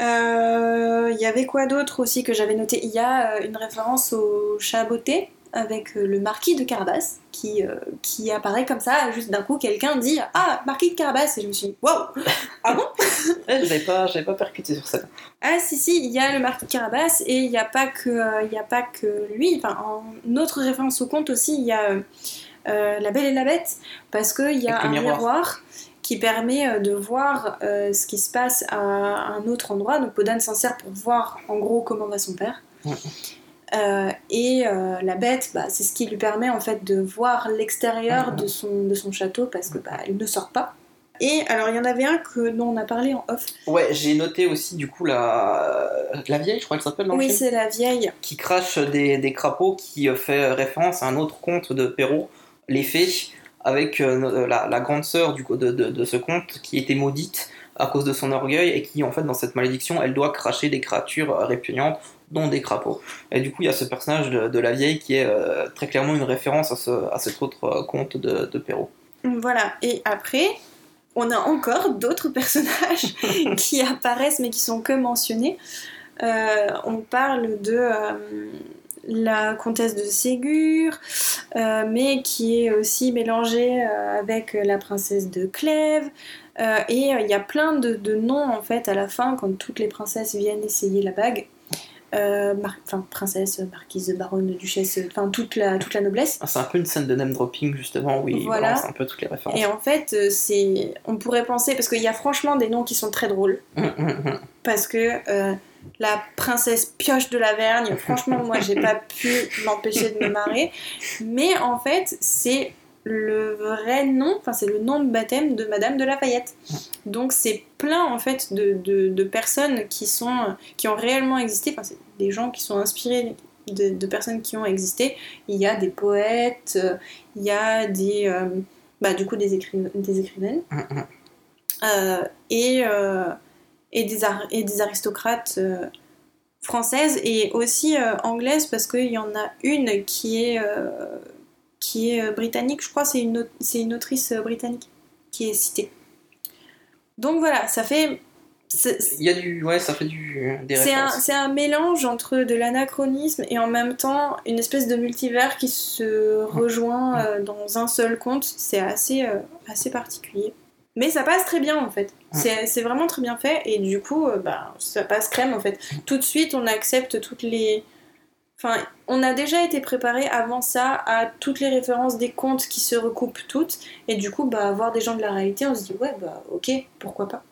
Euh, Il y avait quoi d'autre aussi que j'avais noté? Il y a une référence au chat botté avec euh, le marquis de Carabas qui, euh, qui apparaît comme ça, juste d'un coup quelqu'un dit Ah, marquis de Carabas Et je me suis dit Waouh Ah bon? <laughs> Ouais, j'avais pas, pas percuté sur ça. Ah si si, il y a le marquis de Carabas et il n'y a pas que euh, y a pas que lui. Enfin, en autre référence au conte aussi, il y a euh, la Belle et la Bête parce qu'il y a un miroir. miroir. qui permet de voir euh, ce qui se passe à un autre endroit. Donc Podane s'en sert pour voir en gros comment va son père. Ouais. Euh, et euh, la bête, bah, c'est ce qui lui permet en fait de voir l'extérieur Mhm. de, son, de son château parce que bah, elle ne sort pas. Et alors il y en avait un que dont on a parlé en off. Ouais, j'ai noté aussi du coup la, la vieille, je crois qu'elle s'appelle Oui, c'est la vieille. qui crache des, des crapauds, qui euh, fait référence à un autre conte de Perrault, Les Fées, avec euh, la, la grande sœur du de, de, de ce conte qui était maudite à cause de son orgueil et qui en fait dans cette malédiction elle doit cracher des créatures répugnantes dont des crapauds. Et du coup il y a ce personnage de, de la vieille qui est euh, très clairement une référence à, ce, à cet autre euh, conte de, de Perrault. Voilà. Et après, on a encore d'autres <laughs> personnages <laughs> qui apparaissent mais qui sont que mentionnés. Euh, on parle de euh, la comtesse de Ségur, euh, mais qui est aussi mélangée avec la princesse de Clèves. Et il y a plein de, de noms en fait à la fin quand toutes les princesses viennent essayer la bague. Euh, mar- princesse, marquise, baronne, duchesse, enfin toute la, toute la noblesse. Ah, C'est un peu une scène de name dropping justement où il Voilà. balance un peu toutes les références. Et en fait, euh, c'est, on pourrait penser, parce qu'il y a franchement des noms qui sont très drôles, Hum, hum, hum. parce que euh, la princesse pioche de la Vergne, franchement, moi, j'ai pas pu m'empêcher de me marrer. Mais en fait, c'est le vrai nom, enfin, c'est le nom de baptême de Madame de Lafayette. Donc, c'est plein, en fait, de, de- de personnes qui, sont, qui ont réellement existé, enfin, c'est des gens qui sont inspirés de, de personnes qui ont existé. Il y a des poètes, euh, il y a des, euh, bah, du coup, des, écriv- des écrivaines. Euh, et, euh, et, des ar- et des aristocrates françaises et aussi anglaises parce qu'il y en a une qui est, qui est euh, britannique, je crois, c'est une, c'est une autrice euh, britannique qui est citée. Donc voilà, ça fait. Il y a du. Ouais, ça fait du. Des c'est un, c'est un mélange entre de l'anachronisme et en même temps une espèce de multivers qui se rejoint euh, dans un seul conte. C'est assez, euh, assez particulier. Mais ça passe très bien en fait. C'est c'est vraiment très bien fait et du coup, euh, bah, ça passe crème en fait. Tout de suite, on accepte toutes les. Enfin, on a déjà été préparé avant ça à toutes les références des contes qui se recoupent toutes et du coup, bah, voir des gens de la réalité, on se dit ouais, bah ok, pourquoi pas.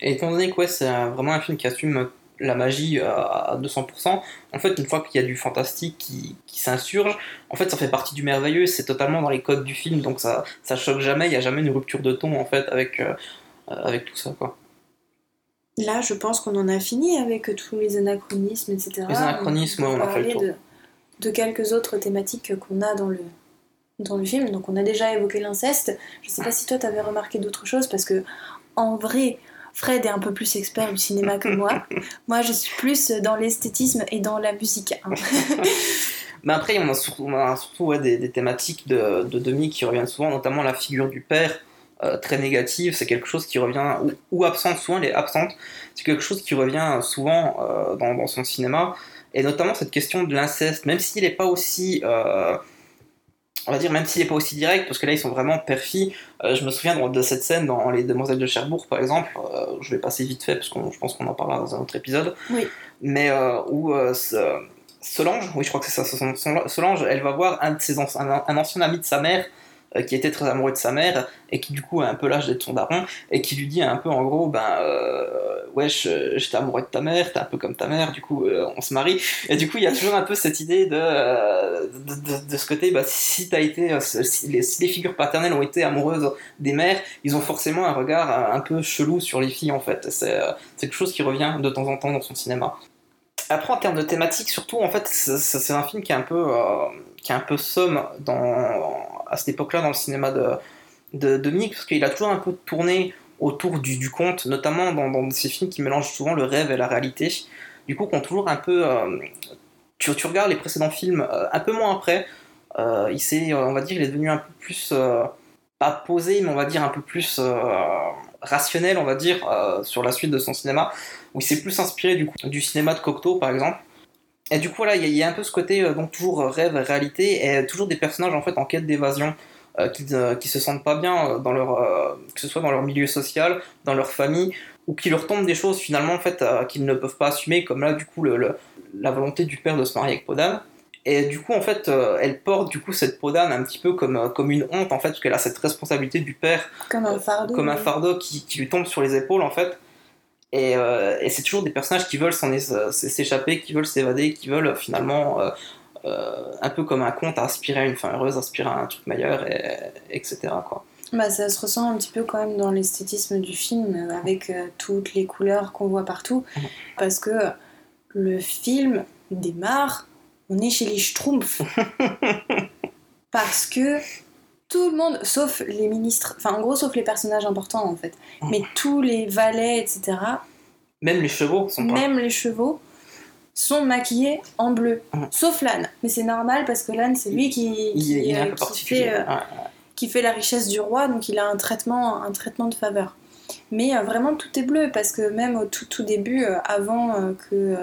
Et étant donné que ouais, c'est vraiment un film qui assume la magie euh, à 200%, en fait, une fois qu'il y a du fantastique qui, s'insurge, en fait, ça fait partie du merveilleux, c'est totalement dans les codes du film, donc ça, ça choque jamais, il n'y a jamais une rupture de ton, en fait, avec, euh, euh, avec tout ça, quoi. Là, je pense qu'on en a fini avec tous les anachronismes, etc. Les anachronismes, on on a fait le tour. de, de quelques autres thématiques qu'on a dans le, dans le film. Donc, on a déjà évoqué l'inceste. Je sais pas si toi, t'avais remarqué d'autres choses, parce que, en vrai, Fred est un peu plus expert du cinéma que moi. <laughs> moi, je suis plus dans l'esthétisme et dans la musique. hein. <laughs> Mais après, on a surtout, on a surtout ouais, des, des thématiques de, de Demi qui reviennent souvent, notamment la figure du père, euh, très négative, c'est quelque chose qui revient, ou, ou absente, souvent elle est absente, c'est quelque chose qui revient souvent euh, dans, dans son cinéma, et notamment cette question de l'inceste, même s'il n'est pas aussi... euh, on va dire, même s'il n'est pas aussi direct, parce que là ils sont vraiment. Euh, je me souviens de, cette scène dans Les Demoiselles de Cherbourg, par exemple. je vais passer vite fait, parce que je pense qu'on en parlera dans un autre épisode. Oui. Mais où ce- Solange, oui, je crois que c'est ça, Solange, elle va voir un, de ses anci- un, un ancien ami de sa mère qui était très amoureux de sa mère et qui du coup a un peu l'âge d'être son daron et qui lui dit un peu en gros ben euh, wesh euh, j'étais amoureux de ta mère t'es un peu comme ta mère du coup euh, on se marie. Et du coup il y a toujours un peu cette idée de euh, de, ce côté bah, si t'as été euh, les, figures paternelles ont été amoureuses des mères ils ont forcément un regard euh, un peu chelou sur les filles en fait. C'est euh, quelque chose qui revient de temps en temps dans son cinéma. Après, en termes de thématique, surtout, en fait, c'est un film qui est un peu, euh, qui est un peu somme dans, à cette époque-là dans le cinéma de, de, Mick, parce qu'il a toujours un peu tourné autour du, conte, notamment dans, dans ces films qui mélangent souvent le rêve et la réalité. Du coup, qu'on toujours un peu. euh, tu, regardes les précédents films euh, un peu moins après, euh, il s'est, on va dire, il est devenu un peu plus. pas posé, mais on va dire un peu plus rationnel, on va dire, sur la suite de son cinéma où il s'est plus inspiré du, coup, du cinéma de Cocteau par exemple. Et du coup voilà, il y, a- il y a un peu ce côté euh, donc toujours euh, rêve, réalité, et toujours des personnages en fait en quête d'évasion, euh, qui, euh, qui se sentent pas bien euh, dans leur, euh, que ce soit dans leur milieu social, dans leur famille, ou qui leur tombent des choses finalement en fait euh, qu'ils ne peuvent pas assumer, comme là du coup le, le- la volonté du père de se marier avec Podane. Et du coup en fait, euh, elle porte du coup cette Podane un petit peu comme, euh, comme une honte en fait, parce qu'elle a cette responsabilité du père Comme un fardeau. comme un fardeau qui, qui lui tombe sur les épaules en fait. Et, euh, et c'est toujours des personnages qui veulent s'échapper, qui veulent s'évader, qui veulent finalement, euh, euh, un peu comme un conte, aspirer à une fin heureuse, aspirer à un truc meilleur, et, etc. Quoi. Bah, ça se ressent un petit peu quand même dans l'esthétisme du film, euh, avec euh, toutes les couleurs qu'on voit partout. <laughs> Parce que le film démarre, on est chez les Schtroumpfs. <laughs> parce que tout le monde, sauf les ministres, enfin en gros, sauf les personnages importants en fait, Mhm. mais tous les valets, etc., Même les chevaux sont pas. même les chevaux, sont maquillés en bleu. Mhm. Sauf l'âne. Mais c'est normal parce que l'âne, c'est lui qui, Il, qui, il est un euh, qui fait, euh, Ouais. qui fait la richesse du roi, donc il a un traitement, un traitement de faveur. Mais euh, vraiment tout est bleu parce que même au tout, tout début, avant que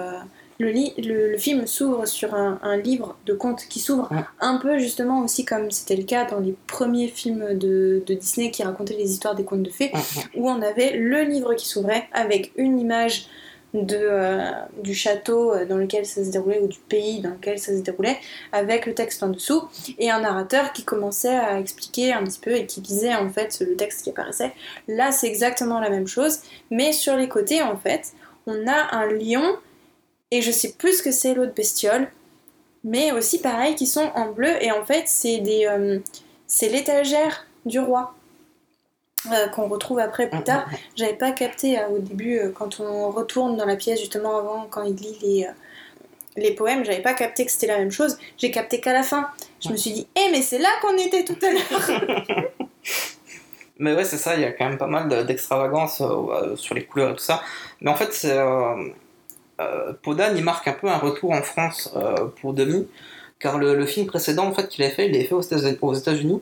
le, le, le film s'ouvre sur un, un livre de contes qui s'ouvre Ouais. un peu justement aussi comme c'était le cas dans les premiers films de, de Disney qui racontaient les histoires des contes de fées, Ouais, où on avait le livre qui s'ouvrait avec une image de, euh, du château euh, dans lequel ça se déroulait ou du pays dans lequel ça se déroulait avec le texte en dessous et un narrateur qui commençait à expliquer un petit peu et qui lisait en fait le texte qui apparaissait. Là c'est exactement la même chose mais sur les côtés en fait on a un lion et je sais plus ce que c'est l'autre bestiole mais aussi pareil qui sont en bleu et en fait c'est des euh, c'est l'étagère du roi euh, qu'on retrouve après plus tard. J'avais pas capté euh, au début quand on retourne dans la pièce justement avant quand il lit les, les poèmes, j'avais pas capté que c'était la même chose. J'ai capté qu'à la fin. Je me suis dit, eh mais c'est là qu'on était tout à l'heure. <laughs> <laughs> Mais ouais, c'est ça, il y a quand même pas mal de- d'extravagance euh, sur les couleurs et tout ça. Mais en fait, c'est. Euh, Podane, il marque un peu un retour en France euh, pour Demi, car le, le film précédent, en fait, qu'il a fait, il l'a fait aux États- aux États-Unis.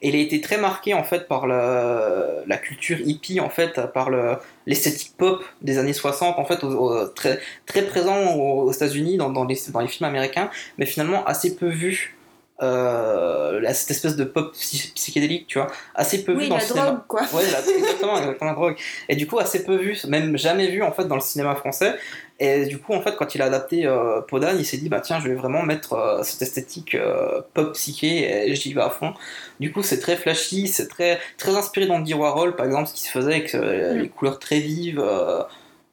Et il a été très marqué, en fait, par la culture hippie, en fait, par le- l'esthétique pop des années 60, en fait, au- au- très, très présent aux, États-Unis, dans, dans les, dans les films américains, mais finalement assez peu vu. Euh, cette espèce de pop psy- psychédélique, tu vois, assez peu vu oui, dans la le cinéma. drogue quoi. Ouais, la- exactement, exactement la drogue. Et du coup, assez peu vu, même jamais vu en fait dans le cinéma français. Et du coup, en fait, quand il a adapté euh, Podane, il s'est dit, bah tiens, je vais vraiment mettre euh, cette esthétique euh, pop psyché et j'y vais à fond. Du coup, c'est très flashy, c'est très, très inspiré d'Andy Warhol, par exemple, ce qui se faisait avec euh, Mm. les couleurs très vives,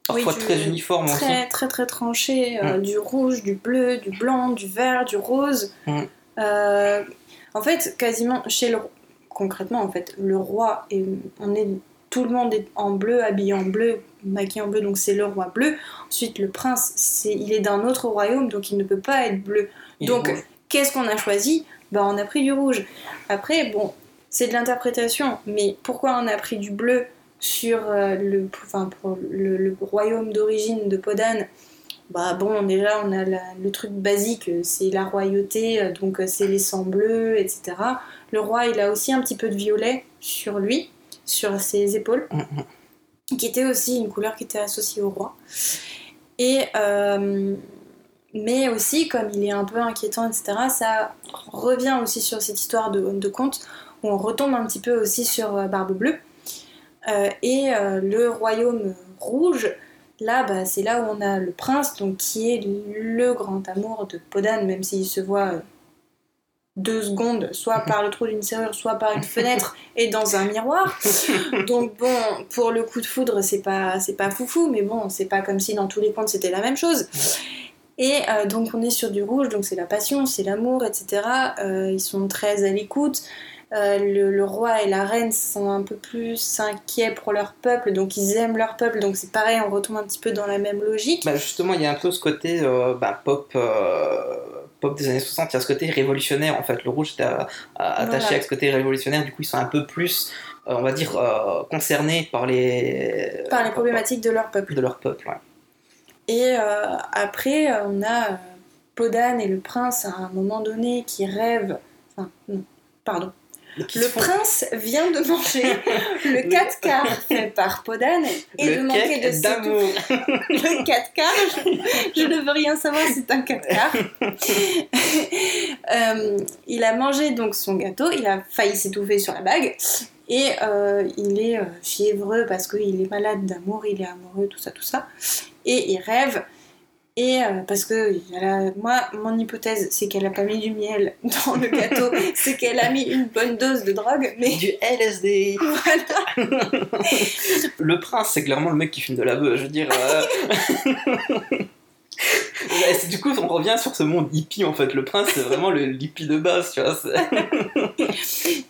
parfois Oui, du- très uniformes aussi. Très très très tranché, euh, du rouge, du bleu, du blanc, du vert, du rose. Mm. En fait, quasiment chez le concrètement en fait, le roi et on est tout le monde est en bleu, habillé en bleu, maquillé en bleu, donc c'est le roi bleu. Ensuite, le prince, c'est il est d'un autre royaume, donc il ne peut pas être bleu. Il Donc, qu'est-ce qu'on a choisi? Bah, on a pris du rouge. Après, bon, c'est de l'interprétation, mais pourquoi on a pris du bleu sur euh, le, enfin, pour le, le royaume d'origine de Podane? Bah bon, déjà, on a la- le truc basique, c'est la royauté, donc c'est les sangs bleus, etc. Le roi, il a aussi un petit peu de violet sur lui, sur ses épaules, Mhm. qui était aussi une couleur qui était associée au roi. Et euh, mais aussi, comme il est un peu inquiétant, etc., ça revient aussi sur cette histoire de, de conte, où on retombe un petit peu aussi sur euh, Barbe Bleue. Euh, et euh, le royaume rouge, là, bah, c'est là où on a le prince, donc qui est le grand amour de Podane, même s'il se voit deux secondes, soit par le trou d'une serrure, soit par une fenêtre <laughs> et dans un miroir. Donc bon, pour le coup de foudre, c'est pas, c'est pas foufou, mais bon, c'est pas comme si dans tous les contes c'était la même chose. Et euh, donc on est sur du rouge, donc c'est la passion, c'est l'amour, etc. Euh, ils sont très à l'écoute. Euh, le, le roi et la reine sont un peu plus inquiets pour leur peuple, donc ils aiment leur peuple, donc c'est pareil, on retombe un petit peu dans la même logique. Bah, justement, il y a un peu ce côté bah, pop, pop des années 60, il y a ce côté révolutionnaire en fait. Le rouge était à- à- attaché Voilà. avec ce côté révolutionnaire, du coup, ils sont un peu plus, euh, on va dire, euh, concernés par les, par les problématiques de leur peuple. de leur peuple. ouais. Et euh, après, on a Podane et le prince à un moment donné qui rêvent. Enfin, non, pardon. Le font- prince vient de manger <laughs> le 4 quarts fait par Podane et de <laughs> le manquer de cake s'étouffer. d'amour. le 4 quarts, je, je ne veux rien savoir, c'est un 4 quarts. <laughs> Euh, il a mangé donc son gâteau, il a failli s'étouffer sur la bague et euh, il est euh, fiévreux parce qu'il est malade d'amour, il est amoureux, tout ça, tout ça. Et il rêve. Et euh, parce que a moi, mon hypothèse, c'est qu'elle a pas mis du miel <laughs> dans le gâteau, <laughs> c'est qu'elle a mis une bonne dose de drogue, mais Du LSD. <laughs> voilà. Le prince, c'est clairement le mec qui filme de la bœuf, je veux dire. euh. Du coup, on revient sur ce monde hippie en fait. Le prince, c'est vraiment le hippie de base, tu vois.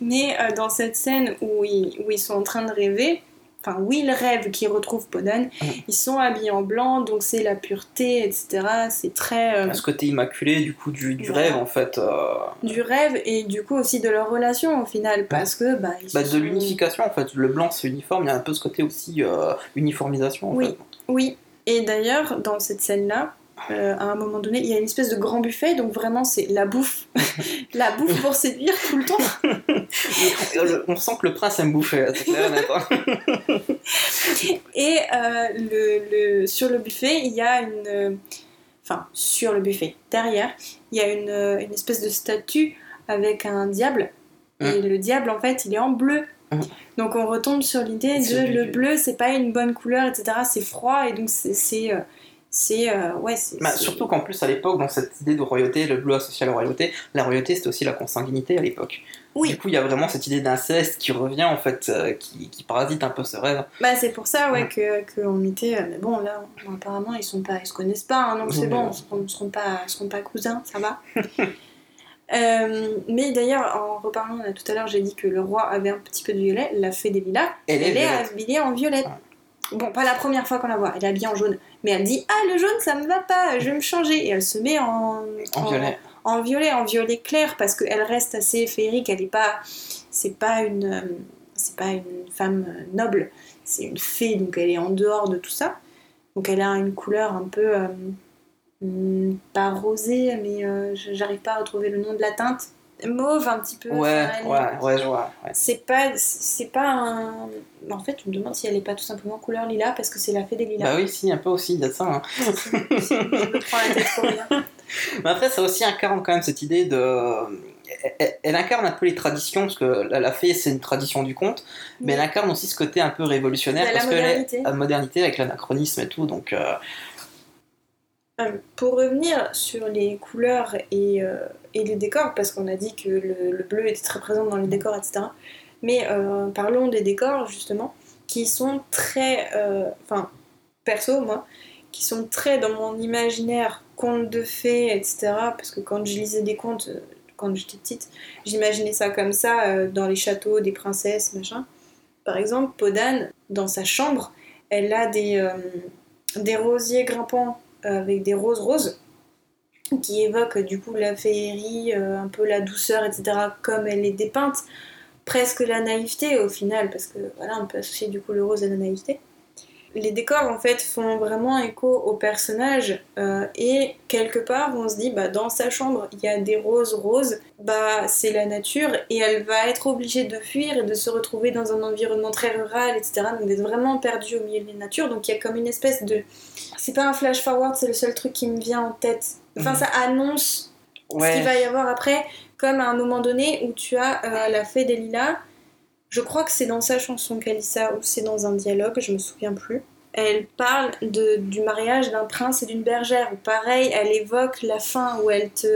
Mais euh, dans cette scène où ils, où ils sont en train de rêver, enfin où ils rêvent qu'ils retrouvent Podane, Mm. ils sont habillés en blanc, donc c'est la pureté, etc. C'est très euh, Ce côté immaculé, du coup, du, rêve en fait. euh, du rêve et du coup aussi de leur relation au final, parce que bah, bah, de sont- l'unification en fait. Le blanc, c'est uniforme. Il y a un peu ce côté aussi euh, uniformisation en Oui. fait. Oui. Et d'ailleurs dans cette scène-là. Euh, à un moment donné, il y a une espèce de grand buffet, donc vraiment c'est la bouffe, <laughs> la bouffe pour séduire tout le temps. <laughs> On sent que le prince aime bouffer, c'est clair et hein. <laughs> Et euh, le, le- sur le buffet, il y a une. euh, Enfin, sur le buffet, derrière, il y a une, une espèce de statue avec un diable. Et le diable, en fait, il est en bleu. Donc on retombe sur l'idée de le bleu, c'est pas une bonne couleur, etc. C'est froid et donc c'est. C'est, euh, c'est, ouais, c'est- Bah, c'est- surtout qu'en plus, à l'époque, dans cette idée de royauté, le bleu associé à la royauté, la royauté c'était aussi la consanguinité à l'époque. Oui. Du coup, il y a vraiment cette idée d'inceste qui revient, en fait, euh, qui, qui parasite un peu ce rêve. Bah, c'est pour ça ouais, Ouais. que qu'on mettait. euh, Mais bon, là, bon, apparemment, ils sont pas, ils se connaissent pas, hein, donc Oui, c'est bon, ils ils seront pas, ils seront pas cousins, ça va. <laughs> Euh, mais d'ailleurs, en reparlant là, tout à l'heure, j'ai dit que le roi avait un petit peu de violet. La fée des lilas, Elle est elle est habillée en violette. Bon, pas la première fois qu'on la voit, elle est habillée en jaune. Mais elle dit Ah, le jaune, ça me va pas, je vais me changer. Et elle se met en, En violet. en violet, en violet clair, parce qu'elle reste assez féerique. Elle est pas. C'est pas une. euh, C'est pas une femme euh, noble, c'est une fée, donc elle est en dehors de tout ça. Donc elle a une couleur un peu. euh, hmm, pas rosée, mais euh, j'arrive pas à retrouver le nom de la teinte. Mauve un petit peu. Ouais, ouais, ouais, je vois. ouais. c'est pas c'est pas un en fait je me demande si elle est pas tout simplement couleur lilas parce que c'est la fée des lilas Bah oui, si, un peu aussi, il y a de ça. hein. je me prends la tête pour rien <laughs> Mais après, ça aussi incarne quand même cette idée de. Elle, elle incarne un peu les traditions, parce que la, la fée, c'est une tradition du conte, mais elle incarne aussi ce côté un peu révolutionnaire, la parce est modernité. la modernité avec l'anachronisme et tout, donc. Euh, pour revenir sur les couleurs et, euh, et les décors parce qu'on a dit que le, le bleu était très présent dans les décors etc mais euh, parlons des décors justement qui sont très euh, enfin perso moi qui sont très dans mon imaginaire conte de fées etc parce que quand je lisais des contes euh, quand j'étais petite j'imaginais ça comme ça euh, dans les châteaux des princesses machin. Par exemple Podane dans sa chambre elle a des, euh, rosiers grimpants euh, avec des roses roses qui évoquent du coup la féerie, euh, un peu la douceur, etc. comme elle est dépeinte, presque la naïveté au final, parce que voilà, on peut associer du coup le rose à la naïveté. Les décors en fait font vraiment écho au personnage euh, et quelque part on se dit bah dans sa chambre il y a des roses roses bah c'est la nature et elle va être obligée de fuir et de se retrouver dans un environnement très rural etc donc d'être vraiment perdue au milieu de la nature donc il y a comme une espèce de c'est pas un flash forward c'est le seul truc qui me vient en tête enfin Mhm. ça annonce ce qu'il va y avoir après, comme à un moment donné où tu as euh, la fée des lilas. Je crois que c'est dans sa chanson ça, ou c'est dans un dialogue, je me souviens plus. Elle parle de, du mariage d'un prince et d'une bergère, pareil, elle évoque la fin, où elle te,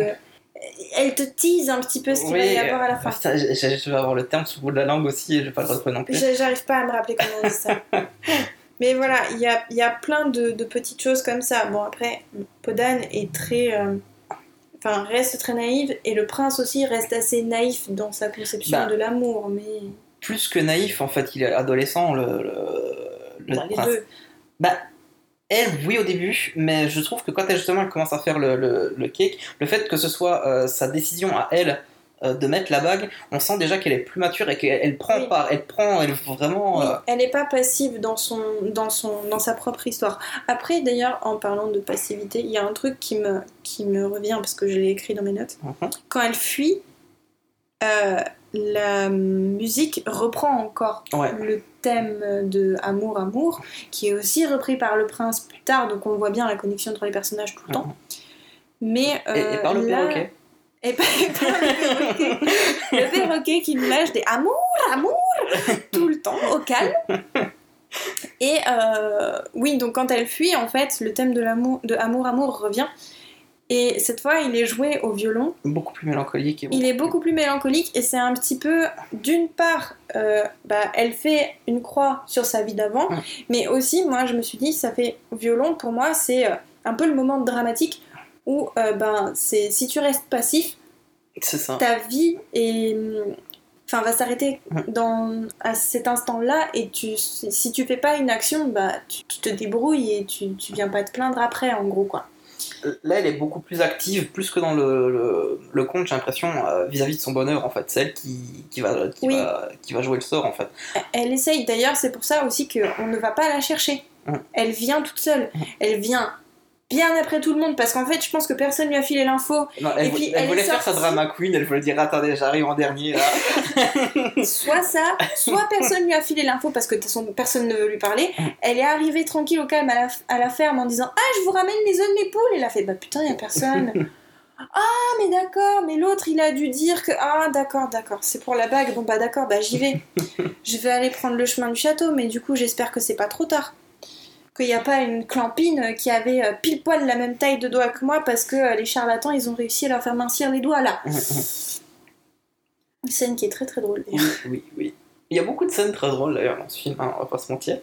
elle te tease un petit peu ce qu'il va y avoir à la fin. putain, je, vais avoir le terme sous le bout de la langue aussi, et je vais pas le retrouver non plus. Je- J'arrive pas à me rappeler comment on dit ça. <laughs> Mais voilà, il y a, y a plein de, de petites choses comme ça. Bon, après, Podane est très. euh, Enfin, reste très naïve, et le prince aussi reste assez naïf dans sa conception Bah. de l'amour, mais. Plus que naïf, en fait, il est adolescent, le, le, le Dans les prince. deux. Bah, elle, oui, au début, mais je trouve que quand elle, justement, elle commence à faire le, le, le cake, le fait que ce soit euh, sa décision à elle euh, de mettre la bague, on sent déjà qu'elle est plus mature et qu'elle elle prend Oui. part, elle prend, elle vraiment. Oui, euh, elle n'est pas passive dans, son, dans, son, dans sa propre histoire. Après, d'ailleurs, en parlant de passivité, il y a un truc qui me, qui me revient parce que je l'ai écrit dans mes notes. mhm. Quand elle fuit, euh, la musique reprend encore Ouais. le thème de Amour, Amour, qui est aussi repris par le prince plus tard, donc on voit bien la connexion entre les personnages tout le temps. Mais Et, et euh, par le là- perroquet. et par, par le perroquet. <laughs> le perroquet qui nous lâche des amour, amour, tout le temps, au calme. <laughs> Et euh, oui, donc quand elle fuit, en fait, le thème de l'amour, de amour, amour revient. Et cette fois, il est joué au violon. Beaucoup plus mélancolique. Et Il est beaucoup plus mélancolique et c'est un petit peu, d'une part, euh, bah, elle fait une croix sur sa vie d'avant, Mm. mais aussi, moi, je me suis dit, ça fait violon, pour moi, c'est euh, un peu le moment dramatique où, euh, ben, c'est si tu restes passif, ça. ta vie est, enfin, va s'arrêter Mm. dans à cet instant-là et tu, si tu fais pas une action, bah, tu, tu te débrouilles et tu, tu viens pas te plaindre après, en gros, quoi. Là, elle est beaucoup plus active, plus que dans le, le, le conte, j'ai l'impression, euh, vis-à-vis de son bonheur, en fait. C'est elle qui, qui, va, qui, Oui. va, qui va jouer le sort, en fait. Elle essaye, d'ailleurs, c'est pour ça aussi qu'on ne va pas la chercher. Mm. Elle vient toute seule. Mm. Elle vient bien après tout le monde, parce qu'en fait, je pense que personne lui a filé l'info. Non, elle, Et vou- puis, elle elle voulait faire sa drama queen, elle voulait dire attendez, j'arrive en dernier là. <laughs> <laughs> Soit ça, soit personne lui a filé l'info parce que de toute façon, personne ne veut lui parler. Mm. Elle est arrivée tranquille au calme à la, à la ferme en disant Ah, je vous ramène les œufs de mes poules. Et elle a fait Bah putain, y a personne. <laughs> Ah, mais d'accord, mais l'autre il a dû dire que. Ah, d'accord, d'accord, c'est pour la bague. Bon, bah d'accord, bah j'y vais. je vais aller prendre le chemin du château, mais du coup, j'espère que c'est pas trop tard. Qu'il n'y a pas une clampine qui avait euh, pile poil la même taille de doigts que moi parce que euh, les charlatans ils ont réussi à leur faire mincir les doigts là. <laughs> Une scène qui est très très drôle. oui, oui, oui. Il y a beaucoup de scènes très drôles d'ailleurs dans ce film, hein, on va pas se mentir.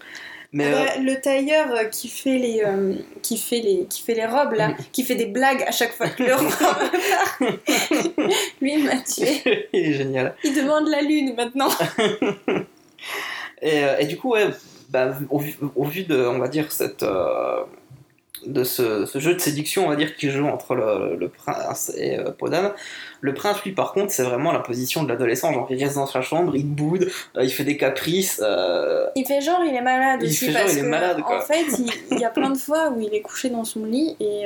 Mais euh, Euh, le tailleur qui fait les euh, qui fait les qui fait les robes là, <laughs> qui fait des blagues à chaque fois que le part. <laughs> Lui il m'a tué. il est génial. Il demande la lune maintenant. Et, et du coup, ouais, bah, au, vu, au vu de, on va dire, cette, euh, de ce, ce jeu de séduction, on va dire, qui joue entre le, le prince et euh, Podane, le prince, lui, par contre, c'est vraiment la position de l'adolescent. Genre, il reste dans sa chambre, il boude, euh, il fait des caprices. euh, Il fait genre il est malade Il aussi fait genre, parce il est que malade, quoi. en fait il, y a plein de fois où il est couché dans son lit et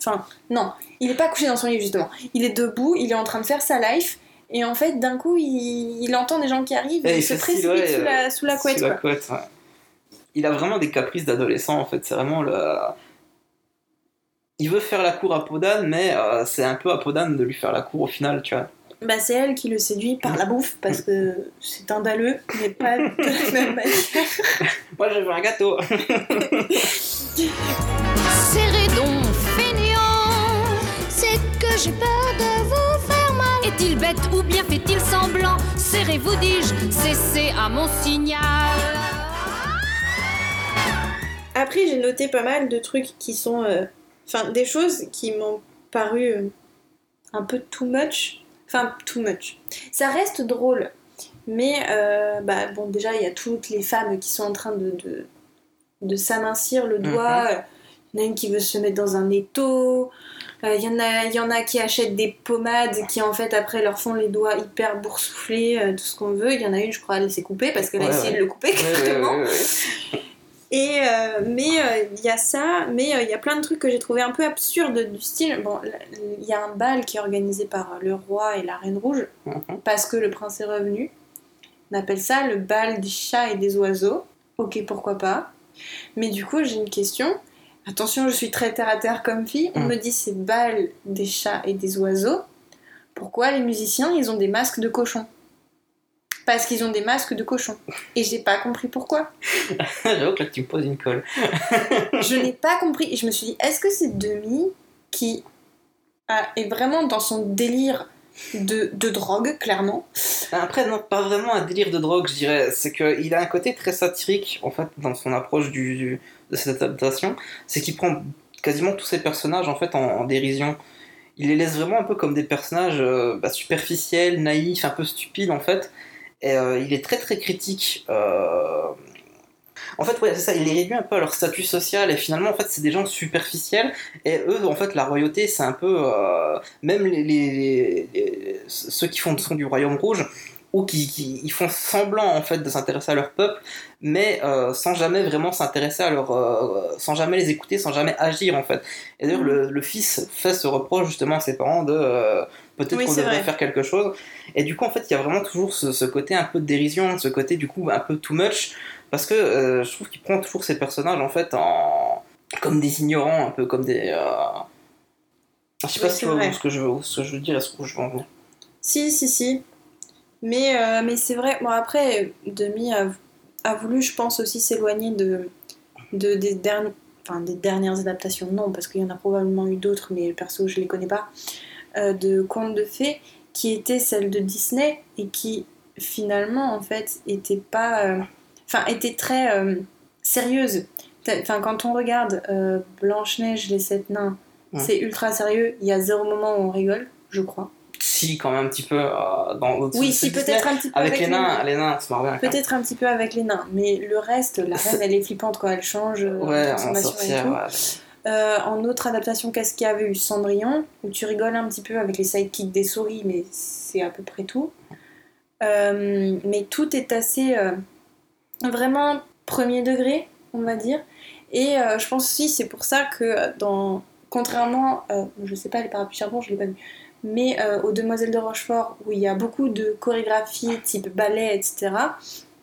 enfin non il est pas couché dans son lit justement il est debout il est en train de faire sa life et en fait d'un coup il, il entend des gens qui arrivent et, Et il se précipite ouais, sous, la, sous la couette sous la quoi. couette, ouais. Il a vraiment des caprices d'adolescent, en fait. C'est vraiment le. Il veut faire la cour à Podane, mais euh, c'est un peu à Podane de lui faire la cour au final, tu vois. Bah c'est elle qui le séduit par la bouffe parce que c'est un dalleux mais pas de la même <laughs> manière. Moi, je veux un gâteau. <laughs> Serrez donc, fainéant, c'est que j'ai peur de vous faire mal. Est-il bête ou bien fait-il semblant? Serrez, vous dis-je, cessez à mon signal. Après, j'ai noté pas mal de trucs qui sont. euh, Enfin, des choses qui m'ont paru euh, un peu too much. Enfin, too much. Ça reste drôle. Mais, euh, bah, bon, déjà, il y a toutes les femmes qui sont en train de, de, de s'amincir le doigt. Il y en a une qui veut se mettre dans un étau. Euh, Il y, en a- y en a qui achètent des pommades qui, en fait, après, leur font les doigts hyper boursouflés, euh, tout ce qu'on veut. Il y en a une, je crois, elle s'est coupée parce qu'elle a essayé ouais. de le couper, ouais, carrément. <laughs> Et euh, mais euh, il y a ça, mais euh, il y a plein de trucs que j'ai trouvé un peu absurdes du style. Bon, il y a un bal qui est organisé par le roi et la reine rouge Mhm. parce que le prince est revenu. On appelle ça le bal des chats et des oiseaux. Ok, pourquoi pas. Mais du coup, j'ai une question. Attention, je suis très terre à terre comme fille. On Mhm. me dit c'est bal des chats et des oiseaux. Pourquoi les musiciens ils ont des masques de cochon? Parce qu'ils ont des masques de cochon. Et j'ai pas compris pourquoi. <laughs> J'avoue que là, tu me poses une colle. je n'ai <laughs> pas compris. Et je me suis dit, est-ce que c'est Demi qui a- est vraiment dans son délire de, de drogue, clairement? Après, non, pas vraiment un délire de drogue, je dirais. C'est qu'il a un côté très satirique, en fait, dans son approche du, du- de cette adaptation. C'est qu'il prend quasiment tous ses personnages, en fait, en, en dérision. Il les laisse vraiment un peu comme des personnages euh, bah, superficiels, naïfs, un peu stupides, en fait. Euh, il est très, très critique. euh, En fait, ouais, c'est ça, il les réduit un peu à leur statut social, et finalement, en fait, c'est des gens superficiels, et eux, en fait, la royauté, c'est un peu... euh, Même les- ceux qui font, sont du Royaume Rouge, ou qui, qui- ils font semblant, en fait, de s'intéresser à leur peuple, mais euh, sans jamais vraiment s'intéresser à leur... euh, sans jamais les écouter, sans jamais agir, en fait. Et d'ailleurs, le, le fils fait ce reproche, justement, à ses parents de... euh, Peut-être Oui, qu'on devrait vrai. faire quelque chose. Et du coup, en fait, il y a vraiment toujours ce, ce côté un peu de dérision, ce côté, du coup, un peu too much, parce que euh, je trouve qu'il prend toujours ces personnages en fait en comme des ignorants, un peu comme des. Je sais pas Oui, si ce que je veux, ce que je veux dire, est-ce que je veux en venir. Si, si, si. Mais, euh, mais c'est vrai, bon après, Demi a, a voulu, je pense, aussi s'éloigner de, de, des, derni- enfin, des dernières adaptations. Non, parce qu'il y en a probablement eu d'autres, mais perso, je les connais pas. euh, de contes de fées, qui étaient celles de Disney, et qui, finalement, en fait, étaient pas... euh, Enfin, étaient très sérieuses. Enfin, quand on regarde Blanche-Neige, les sept nains, Ouais. c'est ultra sérieux. Il y a zéro moment où on rigole, je crois. Si, quand même un petit peu euh, dans d'autres Oui, si, peut-être un petit peu Avec, les nains, les nains, quand même. Peut-être un petit peu avec les nains, mais le reste, la reine, elle est flippante quand elle change euh, Ouais, en transformation et tout. ouais. Euh, en autre adaptation, qu'est-ce qu'il y avait eu? Cendrillon, où tu rigoles un petit peu avec les sidekicks des souris, mais c'est à peu près tout. Euh, mais tout est assez vraiment premier degré, on va dire. Et je pense aussi c'est pour ça que dans contrairement, je sais pas les parapluies charbon, je l'ai pas vu, mais euh, aux Demoiselles de Rochefort où il y a beaucoup de chorégraphie type ballet, etc.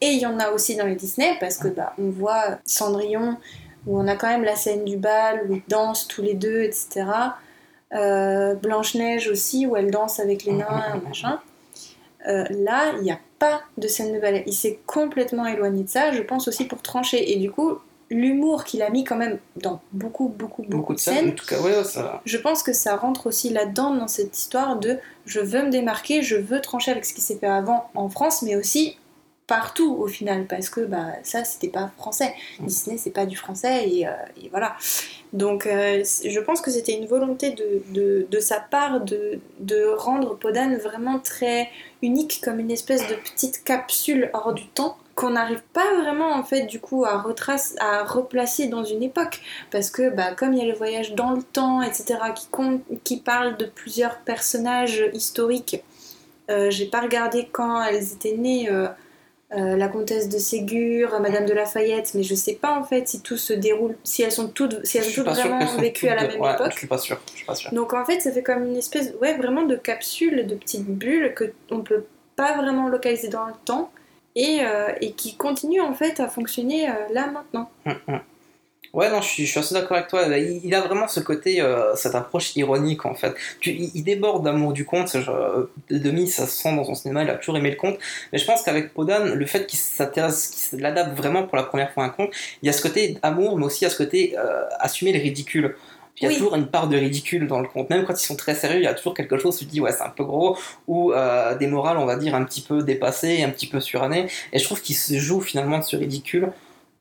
Et il y en a aussi dans les Disney parce que bah, on voit Cendrillon où on a quand même la scène du bal où ils dansent tous les deux, etc. Euh, Blanche-Neige aussi, où elle danse avec les nains, <laughs> machin. Euh, là, il n'y a pas de scène de ballet. Il s'est complètement éloigné de ça, je pense aussi pour trancher. Et du coup, l'humour qu'il a mis quand même dans beaucoup, beaucoup, beaucoup, de scènes, En tout cas, ouais, ça. je pense que ça rentre aussi là-dedans dans cette histoire de je veux me démarquer, je veux trancher avec ce qui s'est fait avant en France, mais aussi partout au final, parce que bah, ça c'était pas français. Disney c'est pas du français et, euh, et voilà. Donc euh, je pense que c'était une volonté de, de, de sa part de, de rendre Podan vraiment très unique, comme une espèce de petite capsule hors du temps qu'on n'arrive pas vraiment en fait du coup à, retrace, à replacer dans une époque parce que bah, comme il y a le voyage dans le temps etc qui, compte, qui parle de plusieurs personnages historiques euh, j'ai pas regardé quand elles étaient nées euh, euh, la comtesse de Ségur, Madame de Lafayette, mais je sais pas en fait si tout se déroule, si elles sont toutes, si elles Je ont suis toutes vraiment qu'elles sont vécu à la de- même ouais, époque. Je suis pas sûr. Je suis pas sûr. Donc en fait, ça fait comme une espèce, ouais, vraiment de capsule, de petite bulle que on peut pas vraiment localiser dans le temps et, euh, et qui continue en fait à fonctionner euh, là maintenant. Hum, hum. Ouais, non, je suis, assez d'accord avec toi. Il, il a vraiment ce côté, euh, cette approche ironique en fait. Il, déborde d'amour du conte. demi, ça se sent dans son cinéma. Il a toujours aimé le conte. Mais je pense qu'avec Podan, le fait qu'il s'intéresse, qu'il l'adapte vraiment pour la première fois à un conte, il y a ce côté amour, mais aussi a ce côté assumer le ridicule. Il y a Oui. toujours une part de ridicule dans le conte. Même quand ils sont très sérieux, il y a toujours quelque chose, tu te dis, ouais, c'est un peu gros, ou euh, des morales, on va dire, un petit peu dépassées, un petit peu surannées. Et je trouve qu'il se joue finalement de ce ridicule.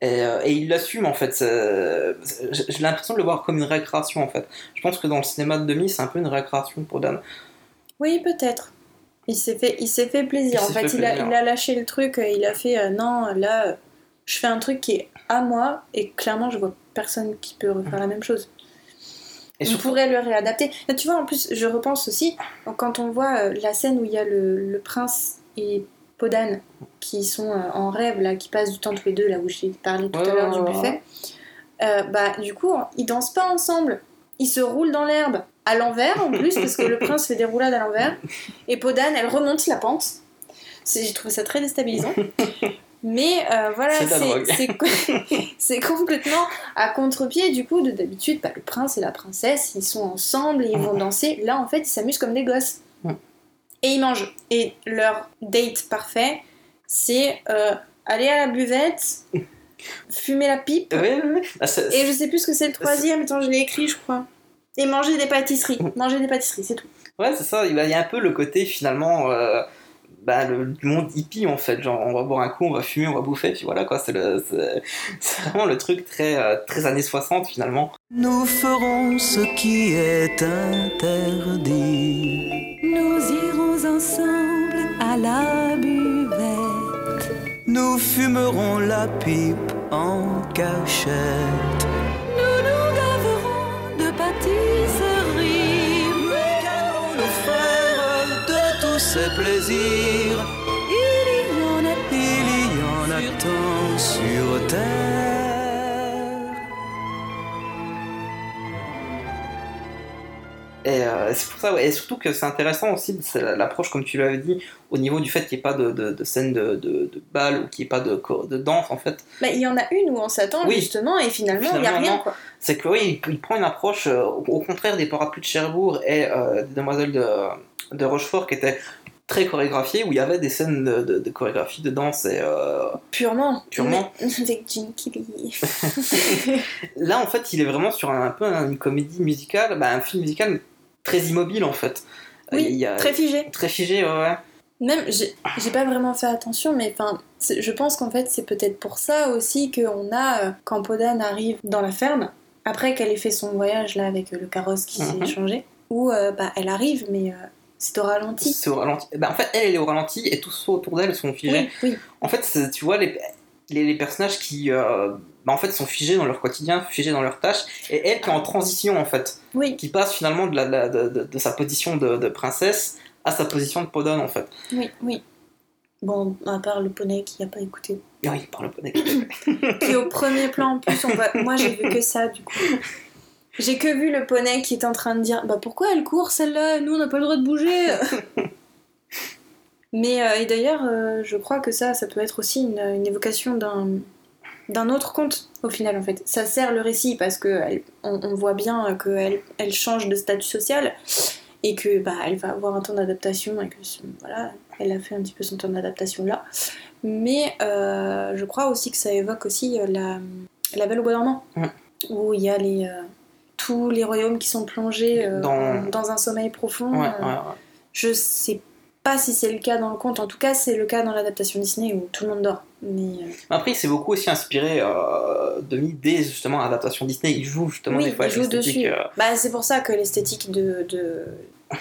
Et, euh, et il l'assume en fait. c'est- J'ai l'impression de le voir comme une récréation en fait. Je pense que dans le cinéma de demi, c'est un peu une récréation pour Dan. Oui, peut-être. Il s'est fait, il s'est fait plaisir. Il en fait, fait il, a, il a lâché le truc. euh, Il a fait euh, non, là, euh, je fais un truc qui est à moi et clairement, je vois personne qui peut refaire la même chose. Et on surtout, pourrait le réadapter. Tu vois, en plus, je repense aussi, quand on voit euh, la scène où il y a le, le prince et Podane qui sont euh, en rêve, là, qui passent du temps tous les deux, là où j'ai parlé tout Ouais, à l'heure ouais, du buffet, euh, bah, du coup, ils dansent pas ensemble. Ils se roulent dans l'herbe, à l'envers en plus, parce que le <laughs> prince fait des roulades à l'envers, et Podane, elle remonte la pente. J'ai trouvé ça très déstabilisant. Mais euh, voilà, <laughs> C'est complètement à contre-pied du coup de d'habitude bah, le prince et la princesse ils sont ensemble et ils vont danser. Là en fait ils s'amusent comme des gosses. Et ils mangent. Et leur date parfait c'est euh, aller à la buvette <laughs> fumer la pipe. Ouais, ouais, ouais. Ah, c'est- et je sais plus ce que c'est le troisième. Attends je l'ai écrit je crois. Et manger des pâtisseries. <laughs> Manger des pâtisseries c'est tout. Ouais, c'est ça. Il y a il y a un peu le côté finalement euh, bah, le, monde hippie en fait. Genre, on va boire un coup, on va fumer, on va bouffer, puis voilà quoi. C'est le- c'est vraiment le truc très, euh, très années 60 finalement. Nous ferons ce qui est interdit. Nous irons ensemble à la buvette. Nous fumerons la pipe en cachette. Ces plaisirs Il y en a Il y en a tant sur terre. Et euh, c'est pour ça, ouais. et surtout que c'est intéressant aussi, c'est l'approche, comme tu l'avais dit, au niveau du fait qu'il n'y ait pas de, de, de scène de, de, de bal ou qu'il n'y ait pas de, danse en fait. Bah, il y en a une où on s'attend Oui. justement et finalement il n'y a rien quoi C'est que oui, il, il prend une approche, euh, au, au contraire des parapluies de Cherbourg et euh, des demoiselles de, de Rochefort qui étaient très chorégraphiées, où il y avait des scènes de, de, de chorégraphie, de danse et. euh, purement Purement. Avec Jim Kelly Là, en fait, il est vraiment sur un, un peu une comédie musicale, bah, un film musical très immobile en fait. oui Il y a- très figé très figé, ouais, ouais. Même, j'ai pas vraiment fait attention, mais enfin, c'est- je pense qu'en fait, c'est peut-être pour ça aussi qu'on a, euh, quand Podane arrive dans la ferme, après qu'elle ait fait son voyage là avec euh, le carrosse qui Mhm. s'est changé, où euh, bah, elle arrive, mais euh, c'est au ralenti. C'est au ralenti. En fait, elle, elle est au ralenti et tous autour d'elle sont figés. Oui, oui, En fait, tu vois, les, les, les personnages qui euh, bah, en fait, sont figés dans leur quotidien, figés dans leurs tâches, et elle qui est en transition en fait, oui, qui passe finalement de, la, de, la- de- de- de sa position de, de princesse à sa position de podone en fait. oui, oui. Bon, à part le poney qui a pas écouté. Et oui, par le poney. Qui est <laughs> au premier plan en plus, on va... moi j'ai vu que ça du coup. J'ai que vu le poney qui est en train de dire Bah pourquoi elle court celle-là? Nous on n'a pas le droit de bouger <laughs> Mais euh, et d'ailleurs, euh, je crois que ça, ça peut être aussi une, une évocation d'un d'un autre conte au final en fait. Ça sert le récit parce que elle- on, on voit bien qu'elle elle change de statut social et que bah elle va avoir un temps d'adaptation et que voilà, elle a fait un petit peu son temps d'adaptation là. Mais euh, je crois aussi que ça évoque aussi la, la Belle au bois dormant où il y a les tous les royaumes qui sont plongés euh, Dans- dans... un sommeil profond. Ouais, euh, ouais, ouais. je sais pas si c'est le cas dans le conte, en tout cas c'est le cas dans l'adaptation Disney où tout le monde dort. Mais euh, Après, il s'est beaucoup aussi inspiré euh, de des justement adaptations Disney. Il joue justement oui, des fois il joue dessus. Bah, c'est pour ça que l'esthétique de, de-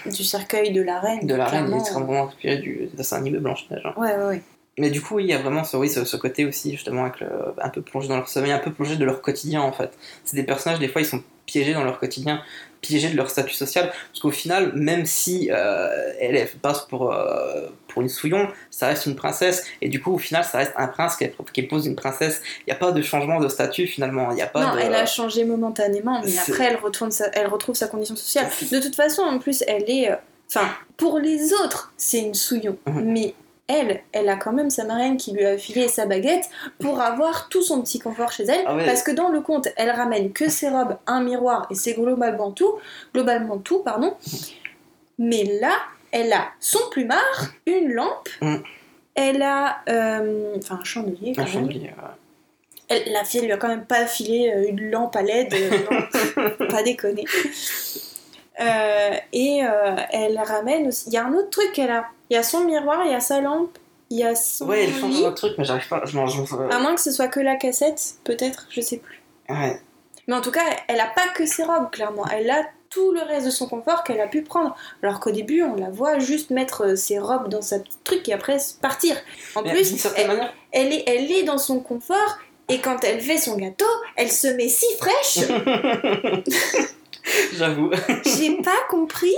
du cercueil de la reine. de la reine. Il est vraiment inspiré du dessin animé Blanche-Neige. hein. Ouais, ouais, ouais. Mais du coup, il y a vraiment ce, oui, ce, ce côté aussi, justement, avec le, un peu plongé dans leur sommeil, un peu plongé de leur quotidien, en fait. C'est des personnages, des fois, ils sont piégés dans leur quotidien, piégés de leur statut social, parce qu'au final, même si euh, elle passe pour, euh, pour une souillon, ça reste une princesse, et du coup, au final, ça reste un prince qui, qui épouse une princesse. Il n'y a pas de changement de statut, finalement. Il n'y a pas non, de... elle a changé momentanément, mais après elle, retourne sa- elle retrouve sa condition sociale. De toute façon, en plus, elle est. euh, Enfin, pour les autres, c'est une souillon. Mhm. Mais elle, elle a quand même sa marraine qui lui a filé sa baguette pour avoir tout son petit confort chez elle. Ah ouais. Parce que dans le conte, elle ramène que ses robes, un miroir et c'est globalement tout. Globalement tout, pardon. Mais là, elle a son plumard, une lampe. Mhm. Elle a. euh, Enfin, un chandelier. quand Un même. chandelier, ouais. Elle- la fille, elle lui a quand même pas filé euh, une lampe à LED, euh, non, <laughs> pas déconner. Euh, et elle ramène aussi. Il y a un autre truc qu'elle a. Il y a son miroir, il y a sa lampe, il y a son Ouais, change lit. un truc, mais j'arrive pas. Je m'en- À moins que ce soit que la cassette, peut-être, je sais plus. Ouais. Mais en tout cas, elle a pas que ses robes, clairement. Elle a tout le reste de son confort qu'elle a pu prendre. Alors qu'au début, on la voit juste mettre euh, ses robes dans sa petite truc et après partir. En Mais plus, d'une certaine elle, manière, elle est, elle est dans son confort et quand elle fait son gâteau, elle se met si fraîche. <laughs> j'avoue. J'ai pas compris.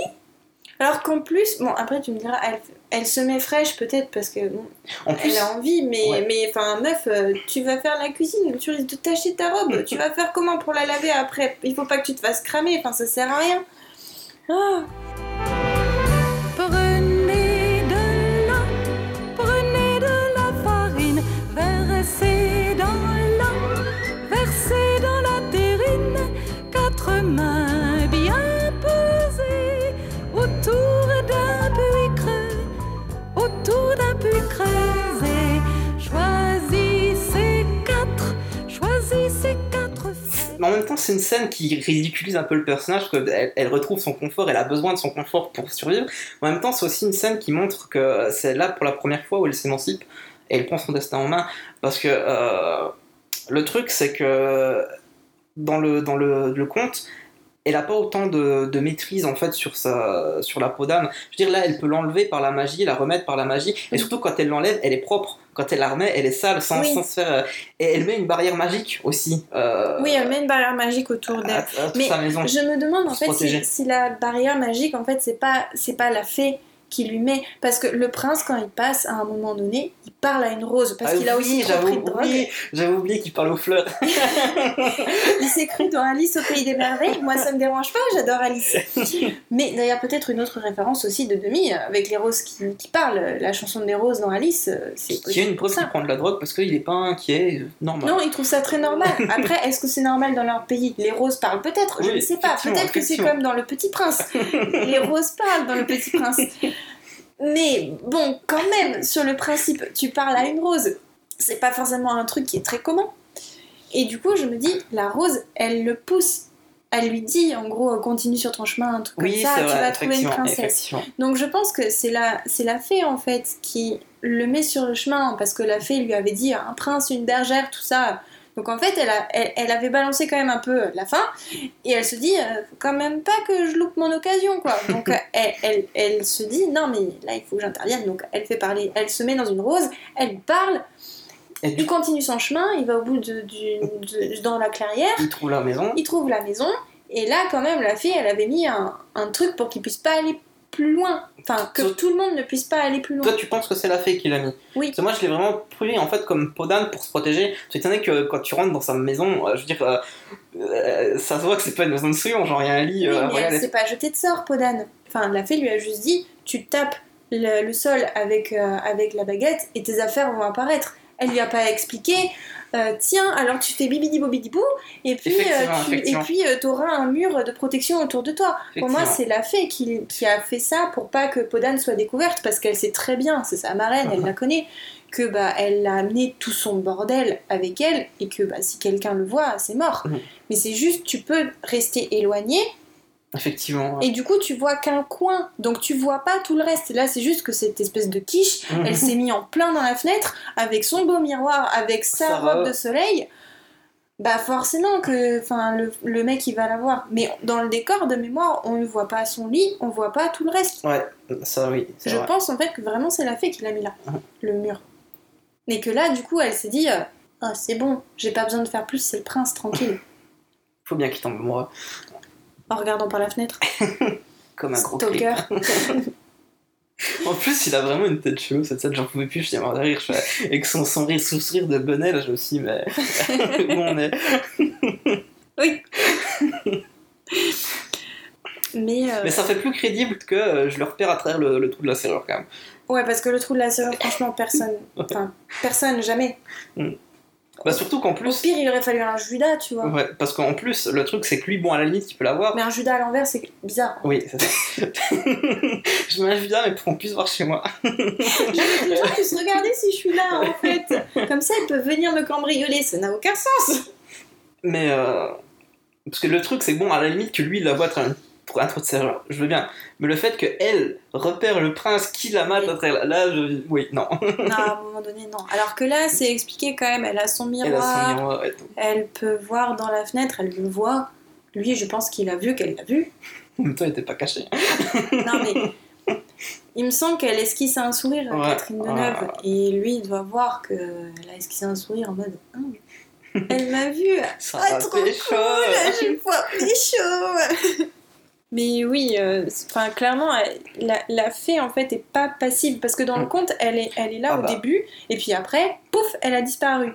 Alors qu'en plus, bon après tu me diras, elle, elle se met fraîche peut-être parce que bon, En plus, elle a envie, mais Ouais. mais enfin meuf, euh, tu vas faire la cuisine, tu risques de tâcher ta robe, tu vas faire comment pour la laver après? Il faut pas que tu te fasses cramer, enfin ça sert à rien. Ah, Mais en même temps, c'est une scène qui ridiculise un peu le personnage, qu'elle elle retrouve son confort, elle a besoin de son confort pour survivre. En même temps, c'est aussi une scène qui montre que c'est là pour la première fois où elle s'émancipe et elle prend son destin en main. Parce que euh, le truc, c'est que dans le, dans le, le conte, elle n'a pas autant de, de maîtrise en fait sur, sa, sur la peau d'âme. Je veux dire, là, elle peut l'enlever par la magie, la remettre par la magie, et surtout quand elle l'enlève, elle est propre. Quand elle la remet, elle est sale, sans, Oui. sans se faire. euh, Et elle met une barrière magique aussi. euh, oui, elle met une barrière magique autour d'elle. Mais sa maison. Je me demande en fait si, si la barrière magique, en fait, c'est pas, c'est pas la fée qui lui met. Parce que le prince, quand il passe, à un moment donné, il parle à une rose. Parce Ah qu'il a oui, aussi trop pris de drogue. j'avais oublié qu'il parle aux fleurs. <laughs> Il s'est cru dans Alice au Pays des Merveilles. Moi, ça me dérange pas, j'adore Alice. <laughs> Mais d'ailleurs, peut-être une autre référence aussi de Demi, euh, avec les roses qui, qui parlent. La chanson des roses dans Alice, euh, c'est Il y a une preuve qui ça. prend de la drogue parce qu'il est pas inquiet, euh, normal. Non, ils trouvent ça très normal. <laughs> Après, est-ce que c'est normal dans leur pays? Les roses parlent peut-être, je Oui, ne sais pas. Peut-être que c'est comme dans Le Petit Prince. Les roses parlent dans Le Petit Prince. Mais bon, quand même, sur le principe, tu parles à une rose. C'est pas forcément un truc qui est très commun. Et du coup, je me dis, la rose, elle le pousse. Elle lui dit, en gros, continue sur ton chemin, un truc Oui, comme ça, tu vrai, vas trouver une princesse. Donc je pense que c'est la, c'est la fée en fait qui le met sur le chemin parce que la fée lui avait dit un prince, une bergère, tout ça. Donc en fait, elle, a, elle, elle avait balancé quand même un peu la fin et elle se dit euh, faut quand même pas que je loupe mon occasion quoi. <laughs> Donc elle, elle, elle se dit non mais là il faut que j'intervienne. Donc elle fait parler, elle se met dans une rose, elle parle, Et il continue son chemin, il va au bout de, dans la clairière. il trouve la maison. Il trouve la maison, et là, quand même, la fée, elle avait mis un, un truc pour qu'il puisse pas aller plus loin. Enfin, que tout le monde ne puisse pas aller plus loin. Toi, tu penses que c'est la fée qui l'a mis Oui. Parce que moi, je l'ai vraiment pris en fait comme peau d'âne pour se protéger. Étant donné que quand tu rentres dans sa maison, euh, je veux dire, euh, euh, ça se voit que c'est pas une maison de souillon. Genre, il y a un lit. Oui, mais elle s'est pas jetée de sort, Podane. Enfin, la fée lui a juste dit tu tapes le, le sol avec, avec la baguette et tes affaires vont apparaître. Elle lui a pas expliqué. Euh, tiens, alors tu fais bibidi bobidi bou, et puis, euh, tu, et puis tu auras un mur de protection autour de toi. Pour moi, c'est la fée qui, qui a fait ça pour pas que Podane soit découverte, parce qu'elle sait très bien, c'est sa marraine, elle la <laughs> connaît, que bah elle a amené tout son bordel avec elle, et que bah, si quelqu'un le voit, c'est mort. Mhm. Mais c'est juste, tu peux rester éloigné, Effectivement. et du coup, tu vois qu'un coin, donc tu vois pas tout le reste. Là, c'est juste que cette espèce de quiche, Mhm. elle s'est mise en plein dans la fenêtre, avec son beau miroir, avec sa, robe de soleil. Bah forcément que enfin le, le mec il va la voir. Mais dans le décor de mémoire, on ne voit pas son lit, on voit pas tout le reste. Ouais, ça oui. Je vrai. pense en fait que vraiment c'est la fée qui l'a mis là, Mhm. le mur. Et que là, du coup, elle s'est dit, euh, ah c'est bon, j'ai pas besoin de faire plus, c'est le prince, tranquille. Faut bien qu'il tombe amoureux. En regardant par la fenêtre. <laughs> Comme un gros. Stalker. <laughs> En plus, il a vraiment une tête chelou, cette scène, j'en pouvais plus, je suis mort de rire. Je fais- Avec son, son rire, sourire de bonnet, là, je me suis dit, mais <laughs> où on est? Oui. Mais, euh, Mais ça fait plus crédible que euh, je le repère à travers le, le trou de la serrure, quand même. ouais, parce que le trou de la serrure, franchement, personne. Enfin, personne, jamais. Bah, surtout qu'en Au plus. pire, il aurait fallu un Judas, tu vois. Ouais, parce qu'en plus, le truc, c'est que lui, bon, à la limite, il peut l'avoir. Mais un Judas à l'envers, c'est bizarre. Oui, ça. <laughs> je mets un Judas, mais pour qu'on puisse voir chez moi. Les gens puissent regarder si je suis là, en fait. Comme ça, ils peuvent venir me cambrioler. Ça n'a aucun sens. Mais. Euh... Parce que le truc, c'est que bon, à la limite, que lui, il la voit à travers un trou- de je veux bien. Mais le fait qu'elle repère le prince qui la mate à travers. Là, je. Oui, non. Non, <laughs> à un moment donné, non. Alors que là, c'est expliqué quand même. Elle a son Elle a miroir. son miroir. Elle peut voir dans la fenêtre. Elle le voit. Lui, je pense qu'il a vu qu'elle l'a vu. En même temps, il était pas caché. <laughs> Non, mais il me semble qu'elle esquisse un sourire Ouais. Catherine Deneuve. Ouais. Et lui, il doit voir qu'elle a esquissé un sourire en mode Hum, Elle m'a vu <laughs> Ça Ah, trop pécho. cool Je pouvoir pécho Mais oui, euh, clairement, elle- la, la fée en fait est pas passive parce que dans le Mm. conte, elle est, elle est là Ah au bah. début et puis après, pouf, elle a disparu.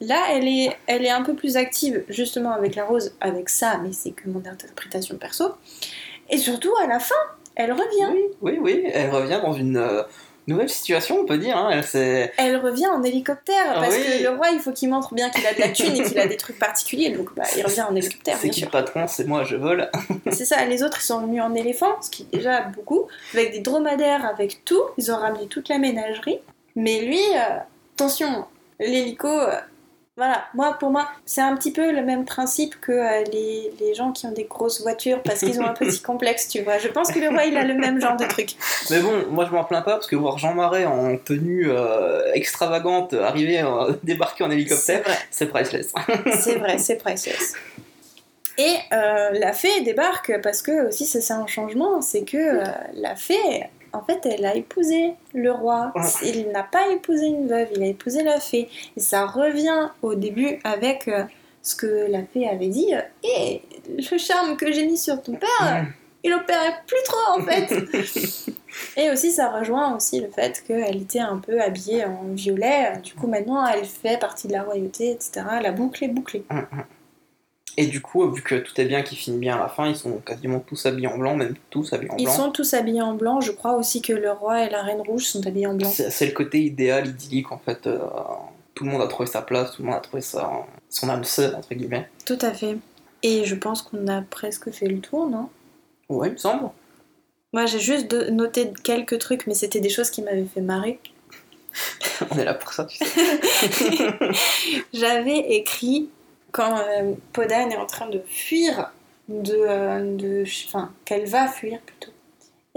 Là, elle est, elle est un peu plus active justement avec la rose, avec ça, mais c'est que mon interprétation perso. Et surtout à la fin, elle revient. Oui, oui, oui, elle revient dans une euh, nouvelle situation, on peut dire. Hein. Elle revient en hélicoptère Ah parce oui. que le roi, il faut qu'il montre bien qu'il a de la <laughs> thune et qu'il a des trucs particuliers, donc bah, il revient en hélicoptère, C'est qui sûr. le patron C'est moi, je vole. <laughs> C'est ça, les autres ils sont venus en éléphant, ce qui est déjà beaucoup, avec des dromadaires, avec tout, ils ont ramené toute la ménagerie. Mais lui, euh, attention, l'hélico, euh, voilà, moi pour moi, c'est un petit peu le même principe que euh, les, les gens qui ont des grosses voitures parce qu'ils ont un petit <laughs> complexe, tu vois. Je pense que le roi il a le même genre de truc. Mais bon, moi je m'en plains pas parce que voir Jean Marais en tenue euh, extravagante arriver, euh, <laughs> débarquer en hélicoptère, c'est priceless. <laughs> c'est vrai, c'est priceless. Et la fée débarque parce que aussi ça c'est un changement, c'est que la fée, en fait, elle a épousé le roi. Il n'a pas épousé une veuve, il a épousé la fée. Et ça revient au début avec euh, ce que la fée avait dit. Et le charme que j'ai mis sur ton père, il opérait plus trop en fait. <laughs> Et aussi ça rejoint aussi le fait qu'elle était un peu habillée en violet. Du coup maintenant elle fait partie de la royauté, etc. La boucle est bouclée. Et du coup, vu que tout est bien, qui finit bien à la fin, ils sont quasiment tous habillés en blanc, même tous habillés en Ils blanc. sont tous habillés en blanc. Je crois aussi que le roi et la reine rouge sont habillés en blanc. C'est le côté idéal, idyllique en fait. euh, tout le monde a trouvé sa place, tout le monde a trouvé sa, son âme sœur, entre guillemets. Tout à fait. Et je pense qu'on a presque fait le tour, non? Ouais, il me semble. Moi j'ai juste noté quelques trucs, mais c'était des choses qui m'avaient fait marrer. <laughs> On est là pour ça, tu sais. <laughs> J'avais écrit quand euh, Podane est en train de fuir, de, euh, de, enfin, qu'elle va fuir plutôt,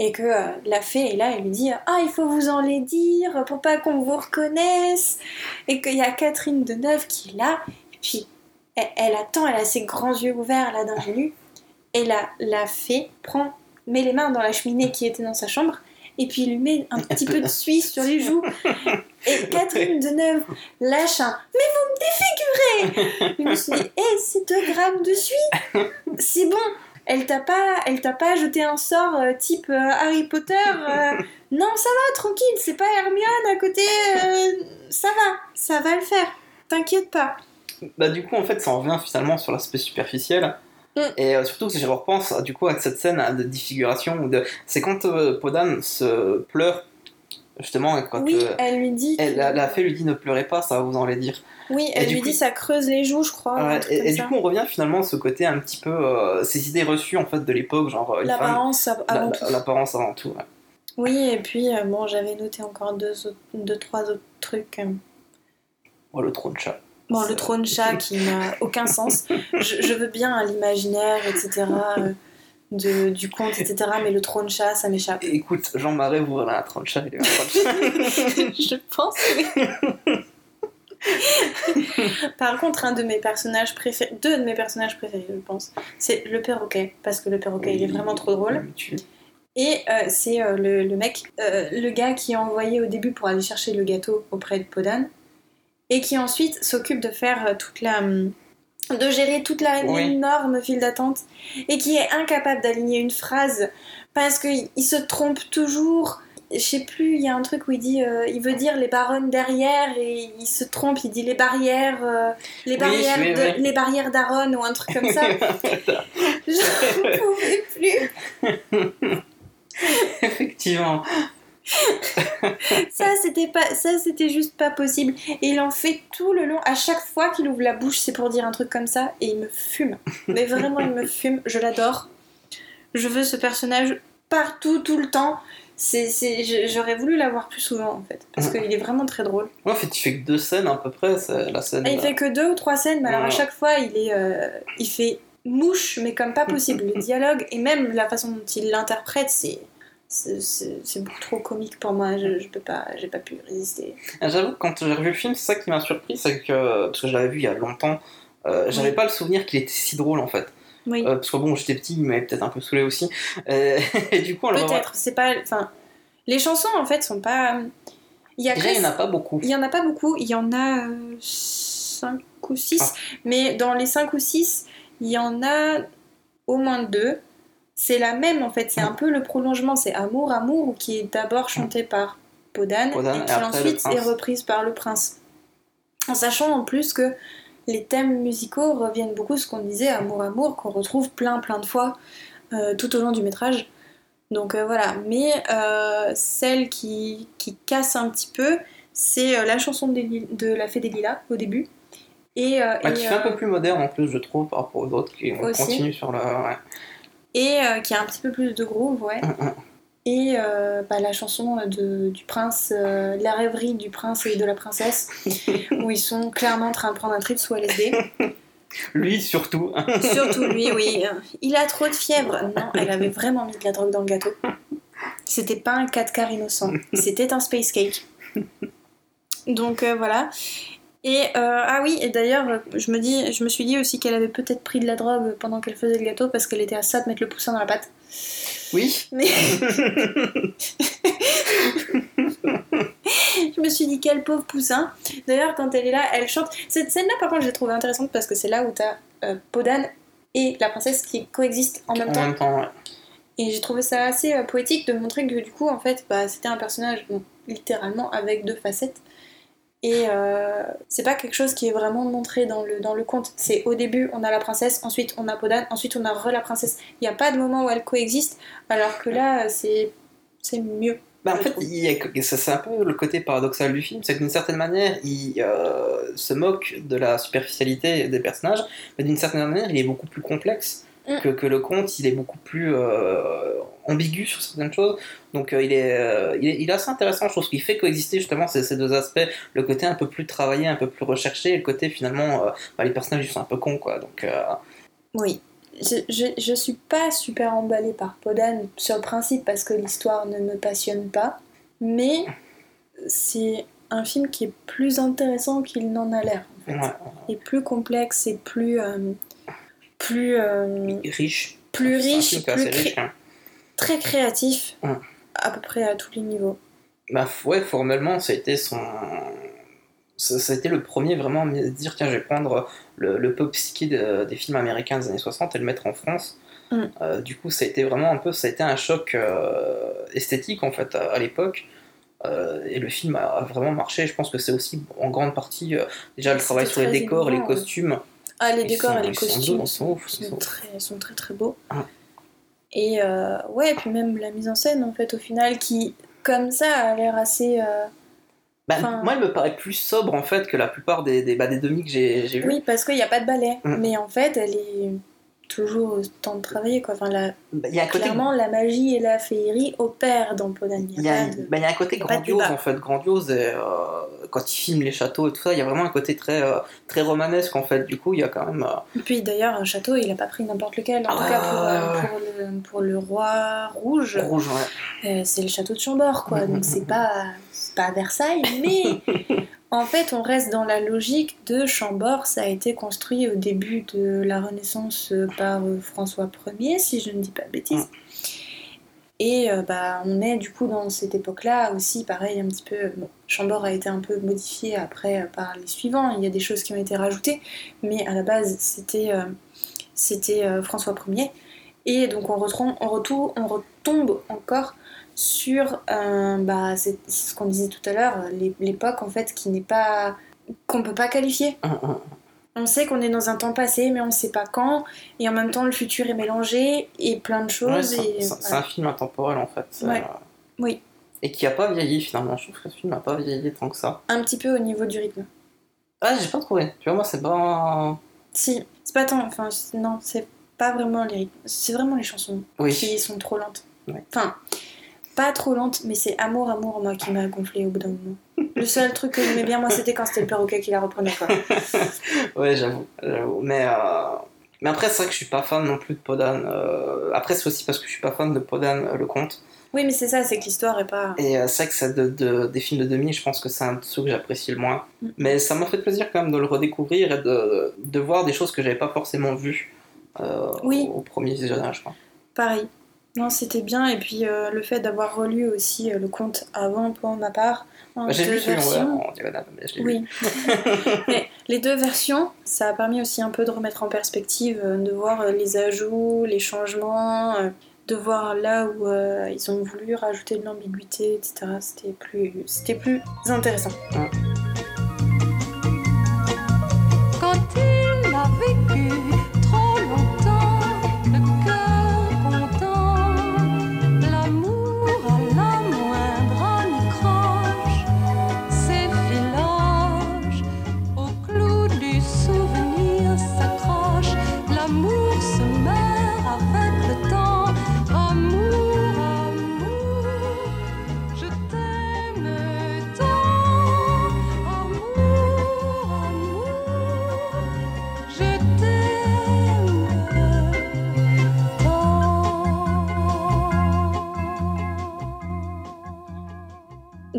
et que euh, la fée est là, elle lui dit ah il faut vous en les dire pour pas qu'on vous reconnaisse, et qu'il y a Catherine Deneuve qui est là, et puis elle, attend, elle a ses grands yeux ouverts là d'ingénue, et la, la fée prend, met les mains dans la cheminée qui était dans sa chambre. Et puis il lui met un petit peu de suie sur les joues. Et <laughs> Catherine Deneuve lâche un Mais vous me défigurez Je me suis dit, hé, c'est 2 grammes de suie C'est bon Elle t'a pas, elle t'a pas jeté un sort euh, type euh, Harry Potter euh, Non, ça va, tranquille, c'est pas Hermione à côté, ça va, ça va le faire. T'inquiète pas. Bah du coup en fait ça en revient finalement sur l'aspect superficiel Mm. et euh, surtout que si je repense du coup à cette scène hein, de défiguration de c'est quand euh, Podane se pleure Justement, quand Oui, euh, elle lui dit. elle, la, la fée lui dit ne pleurez pas, ça va vous en les dire. Oui, elle lui coup- dit ça creuse les joues, je crois. Ouais, et du coup, on revient finalement à ce côté un petit peu. euh, ces idées reçues en fait de l'époque, genre. L'apparence av- la- avant la- tout. L'apparence avant tout. ouais. Oui, et puis euh, bon, j'avais noté encore deux, autres- deux trois autres trucs. Oh, le trône chat. Bon, le trône chat qui n'a aucun sens. Je, je veux bien l'imaginaire, etc. euh, De, du conte, etc. Mais le trône chat, ça m'échappe. Écoute, Jean Marais vous voilà un trône chat, il est un trône chat. <laughs> je pense, oui. Par contre, un de mes personnages préférés, deux de mes personnages préférés, je pense, c'est le perroquet, parce que le perroquet, il est vraiment trop drôle. Tu- Et euh, c'est euh, le, le mec, euh, le gars qui est envoyé au début pour aller chercher le gâteau auprès de Podan, et qui ensuite s'occupe de faire euh, toute la. de gérer toute la Oui. énorme file d'attente, et qui est incapable d'aligner une phrase parce qu'il il se trompe toujours. Je sais plus, il y a un truc où il dit, euh, il veut dire les baronnes derrière et il se trompe, il dit les barrières, euh, les Oui, barrières, oui, de- oui. les barrières d'Aaron ou un truc comme ça. <laughs> <laughs> Je ne pouvais plus. <laughs> Effectivement. <laughs> Ça, c'était pas, ça, c'était juste pas possible. Et il en fait tout le long. À chaque fois qu'il ouvre la bouche, c'est pour dire un truc comme ça, et il me fume. Mais vraiment, il me fume. Je l'adore. Je veux ce personnage partout, tout le temps. C'est, j'aurais voulu l'avoir plus souvent en fait, parce qu'il est vraiment très drôle. Ouais, en fait, il fait que deux scènes à peu près, la scène. Et il fait que deux ou trois scènes, mais alors à chaque fois, il est, euh, il fait mouche, mais comme pas possible. <laughs> Le dialogue et même la façon dont il l'interprète, c'est, c'est, beaucoup trop comique pour moi. Je, je peux pas, j'ai pas pu résister. Ah, J'avoue, que quand j'ai revu le film, c'est ça qui m'a surpris, c'est que, parce que je l'avais vu il y a longtemps, euh, j'avais Oui. pas le souvenir qu'il était si drôle en fait. Oui. Euh, parce que bon, j'étais petit, il m'avait peut-être un peu saoulé aussi. Euh, <laughs> et du coup. Peut-être, c'est pas. Enfin, les chansons en fait sont pas. Il y a Déjà, il n'y en a pas beaucoup. il y en a pas beaucoup, il y en a 5 ou 6, Ah. mais dans les 5 ou 6, il y en a au moins deux. C'est la même en fait, c'est un peu le prolongement, c'est Amour, Amour, qui est d'abord chanté par Podan, Podan, et qui ensuite est reprise par le prince. En sachant en plus que les thèmes musicaux reviennent beaucoup, ce qu'on disait, Amour, Amour, qu'on retrouve plein plein de fois euh, tout au long du métrage. Donc euh, voilà, mais euh, celle qui, qui casse un petit peu, c'est la chanson de La Fée des Lilas au début. Et, euh, Bah, et, qui fait un peu plus moderne en plus, je trouve, par rapport aux autres qui on Aussi. continue sur le. ouais. Et, euh, qui a un petit peu plus de groove, ouais. Hum, hum. Et euh, bah, la chanson de, du prince, euh, la rêverie du prince et de la princesse, <laughs> où ils sont clairement en train de prendre un trip sous LSD. <laughs> Lui surtout. <laughs> Surtout lui, oui. Il a trop de fièvre. Non, elle avait vraiment mis de la drogue dans le gâteau. C'était pas un 4 quarts innocent, c'était un space cake. Donc euh, voilà. Et euh, ah oui, et d'ailleurs, je me dis, je me suis dit aussi qu'elle avait peut-être pris de la drogue pendant qu'elle faisait le gâteau parce qu'elle était à ça de mettre le poussin dans la pâte. Oui. Mais <laughs> je me suis dit quel pauvre poussin. D'ailleurs, quand elle est là, elle chante. Cette scène-là, par contre, je l'ai trouvée intéressante parce que c'est là où t'as euh, Podan et la princesse qui coexistent en même En temps. même temps, ouais. Et j'ai trouvé ça assez euh, poétique de montrer que du coup, en fait, bah, c'était un personnage, bon, littéralement, avec deux facettes. Et euh, c'est pas quelque chose qui est vraiment montré dans le, dans le conte. C'est au début, on a la princesse, ensuite on a Podan, ensuite on a re la princesse. Il n'y a pas de moment où elles coexistent, alors que là, c'est mieux. Bah, en fait, c'est un peu le côté paradoxal du film, c'est que d'une certaine manière, il euh, se moque de la superficialité des personnages, mais d'une certaine manière, il est beaucoup plus complexe Mm. que, que le conte, il est beaucoup plus euh, ambigu sur certaines choses, donc euh, il, est, euh, il, est, il est assez intéressant, je trouve, ce qui fait coexister justement ces, ces deux aspects, le côté un peu plus travaillé, un peu plus recherché, et le côté finalement, bah, les personnages ils sont un peu cons, quoi, donc... Oui. Je, je, je suis pas super emballée par Podan sur le principe parce que l'histoire ne me passionne pas, mais c'est un film qui est plus intéressant qu'il n'en a l'air. En fait. ouais, Et plus complexe et plus. euh, plus. euh, riche. plus un riche, hein. très créatif, Ouais. à peu près à tous les niveaux. Bah ouais, formellement, ça a été son. Ça, a été le premier vraiment à me dire tiens, je vais prendre le, le pop psyché de- des films américains des années 60 et le mettre en France. Mm. Euh, du coup, ça a été vraiment un peu. Ça a été un choc euh, esthétique en fait à, à l'époque. Euh, et le film a vraiment marché. Je pense que c'est aussi en grande partie déjà le travail sur les décors, les ouais. Ah, les décors et les costumes sont, très, sont très très beaux. Ah. Et euh, ouais, puis même la mise en scène en fait au final qui, comme ça a l'air assez. euh, Bah, Moi, elle me paraît plus sobre en fait que la plupart des, des, bah, des demi que j'ai vus. Oui, parce qu'il n'y a pas de ballet. Mm. Mais en fait, elle est toujours au temps de travailler. Quoi. Enfin, la- Bah, y a côté, clairement, la magie et la féerie opèrent dans. Il y a de- bah, il y a un côté grandiose en fait, grandiose. Et, euh, quand ils filment les châteaux et tout ça, il y a vraiment un côté très, euh, très romanesque en fait. Du coup, il y a quand même. euh, Et puis d'ailleurs, un château, il n'a pas pris n'importe lequel. En Ah tout ouais, cas, pour, le, pour le roi rouge, rouge, ouais. c'est le château de Chambord, quoi. Donc c'est <laughs> pas, pas à Versailles, mais <laughs> en fait, on reste dans la logique de Chambord. Ça a été construit au début de la Renaissance euh, par euh, François Ier, si je ne dis pas de bêtises. Et euh, bah, on est du coup dans cette époque-là aussi, pareil, un petit peu. Bon, Chambord a été un peu modifié après euh, par les suivants. Il y a des choses qui ont été rajoutées, mais à la base, c'était euh, c'était François Ier. Et donc on, retombe, on, retourne, on retombe encore sur euh, bah, c'est ce qu'on disait tout à l'heure, l'é- l'époque en fait qui n'est pas qu'on peut pas qualifier. Hum, hum. On sait qu'on est dans un temps passé, mais on ne sait pas quand, et en même temps le futur est mélangé et plein de choses. c'est voilà. un film intemporel en fait. Ouais. euh, Oui, Et qui a pas vieilli finalement. Je trouve que ce film n'a pas vieilli tant que ça. un petit peu au niveau du rythme. Ah, j'ai pas trouvé. Tu vois, moi, c'est pas. Si, c'est pas tant, enfin non, c'est pas vraiment les rythmes, c'est vraiment les chansons Oui. qui sont trop lentes. Ouais. Enfin, pas trop lentes, mais c'est Amour, Amour, moi qui m'a gonflé au bout d'un moment. Le seul truc que j'aimais bien, moi, c'était quand c'était le perroquet qui la reprenait, quoi. <laughs> Ouais, j'avoue, j'avoue. Mais, euh, mais après, c'est vrai que je suis pas fan non plus de Podan. Euh, Après, c'est aussi parce que je suis pas fan de Podan euh, le conte. Oui, mais c'est ça, c'est que l'histoire est pas. Et c'est vrai que c'est de, de- des films de demi, je pense que c'est un de ceux que j'apprécie le moins. Mm. Mais ça m'a fait plaisir quand même de le redécouvrir et de, de voir des choses que j'avais pas forcément vues Oui. au premier visionnage. Pareil. Non, c'était bien, et puis euh, le fait d'avoir relu aussi euh, le conte avant pour ma part, Bah, J'ai versions. Oui. <laughs> Mais <laughs> les deux versions, ça a permis aussi un peu de remettre en perspective, euh, de voir les ajouts, les changements, de voir là où ils ont voulu rajouter de l'ambiguïté, etc. C'était plus, c'était plus intéressant.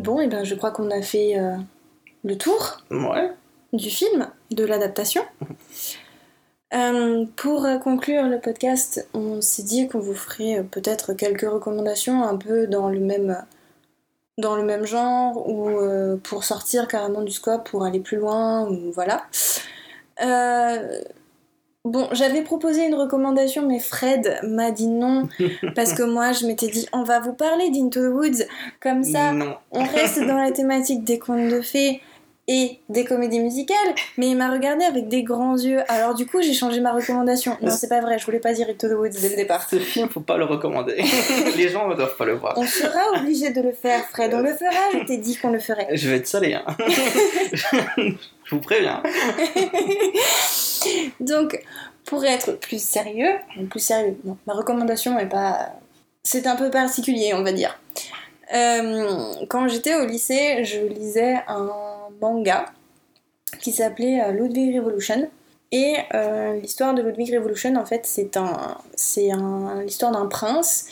Bon, et ben je crois qu'on a fait euh, le tour Ouais. du film, de l'adaptation. <laughs> Euh, pour euh, conclure le podcast, on s'est dit qu'on vous ferait peut-être quelques recommandations un peu dans le même, dans le même genre ou euh, pour sortir carrément du scope, pour aller plus loin, ou voilà. Bon, j'avais proposé une recommandation, mais Fred m'a dit non <laughs> parce que moi je m'étais dit on va vous parler d'Into the Woods comme ça Non. on reste dans la thématique des contes de fées et des comédies musicales, mais il m'a regardé avec des grands yeux. Alors du coup, j'ai changé ma recommandation. Non, c'est pas vrai, je voulais pas dire Into the Woods dès le départ. Ce film, faut pas le recommander. <laughs> Les gens ne doivent pas le voir. On sera obligé de le faire, Fred. On le fera, je t'ai dit qu'on le ferait. Je vais être salé, hein. <laughs> je vous préviens. Donc, pour être plus sérieux, plus sérieux, non, ma recommandation est pas. C'est un peu particulier, on va dire. Euh, quand j'étais au lycée, je lisais un manga qui s'appelait euh, Ludwig Revolution. Et euh, l'histoire de Ludwig Revolution, en fait, c'est un, c'est un, l'histoire d'un prince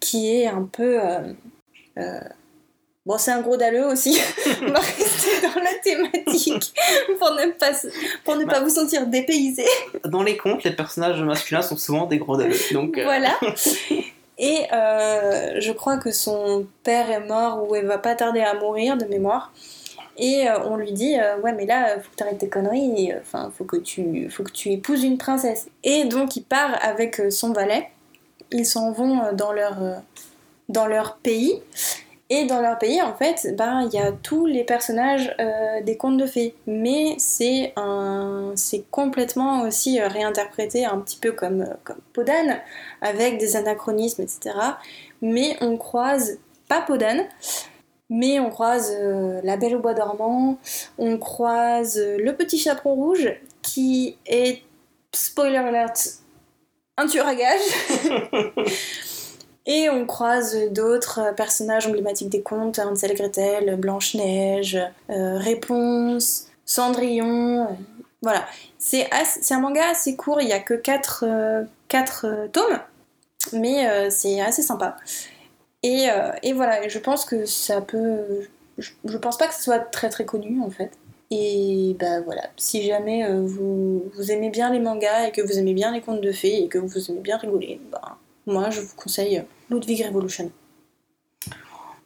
qui est un peu. Bon, c'est un gros dalleux aussi. <laughs> On va rester dans la thématique pour ne pas, se- pour ne pas vous sentir dépaysé. Dans les contes, les personnages masculins sont souvent des gros dalleux. Donc, euh, Voilà. <laughs> Et euh, je crois que son père est mort ou elle va pas tarder à mourir de mémoire. Et euh, on lui dit ouais mais là faut que t'arrêtes tes conneries. Enfin faut que tu faut que tu épouses une princesse. Et donc il part avec son valet. Ils s'en vont dans leur dans leur pays. Et dans leur pays, en fait, ben, il y a tous les personnages euh, des contes de fées. Mais c'est un... c'est complètement aussi euh, réinterprété un petit peu comme, euh, comme Podane, avec des anachronismes, etc. Mais on croise pas Podane. Mais on croise La Belle au Bois dormant, on croise Le Petit Chaperon Rouge, qui est, spoiler alert, un tueur à gages. <laughs> Et on croise d'autres personnages emblématiques des contes, Hansel et Gretel, Blanche-Neige, euh, Réponse, Cendrillon. euh, voilà. C'est un manga assez court, il n'y a que 4 tomes, mais euh, c'est assez sympa. Et, euh, voilà, je pense que ça peut. Je, je pense pas que ce soit très très connu en fait. Et bah voilà, si jamais euh, vous, vous aimez bien les mangas et que vous aimez bien les contes de fées et que vous aimez bien rigoler, bah moi je vous conseille Ludwig Revolution.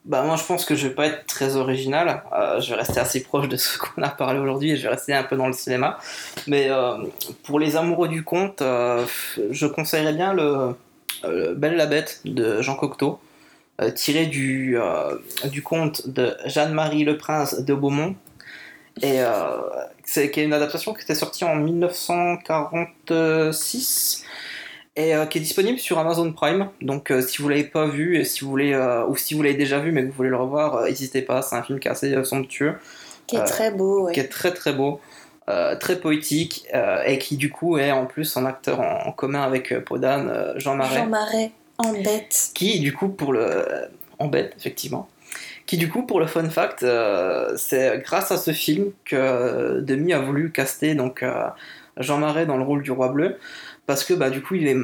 Bah moi je pense que je vais pas être très original, Euh, je vais rester assez proche de ce <laughs> qu'on a parlé aujourd'hui et je vais rester un peu dans le cinéma. Mais euh, pour les amoureux du conte, euh, je conseillerais bien le, euh, Belle la Bête de Jean Cocteau, tiré du, du conte de Jeanne-Marie Le Prince de Beaumont. Et c'est qui est une adaptation qui était sortie en 1946 et euh, qui est disponible sur Amazon Prime. Donc euh, si vous l'avez pas vu et si vous voulez euh, ou si vous l'avez déjà vu mais que vous voulez le revoir, n'hésitez pas. C'est un film qui est assez somptueux, Qui est très beau, ouais. qui est très très beau, très poétique et qui du coup est en plus un acteur en, en commun avec Podane, Jean Marais, Jean Marais en bête. qui du coup pour le en bête effectivement. Qui du coup pour le fun fact, c'est grâce à ce film que Demi a voulu caster donc Jean Marais dans le rôle du roi bleu parce que bah du coup il est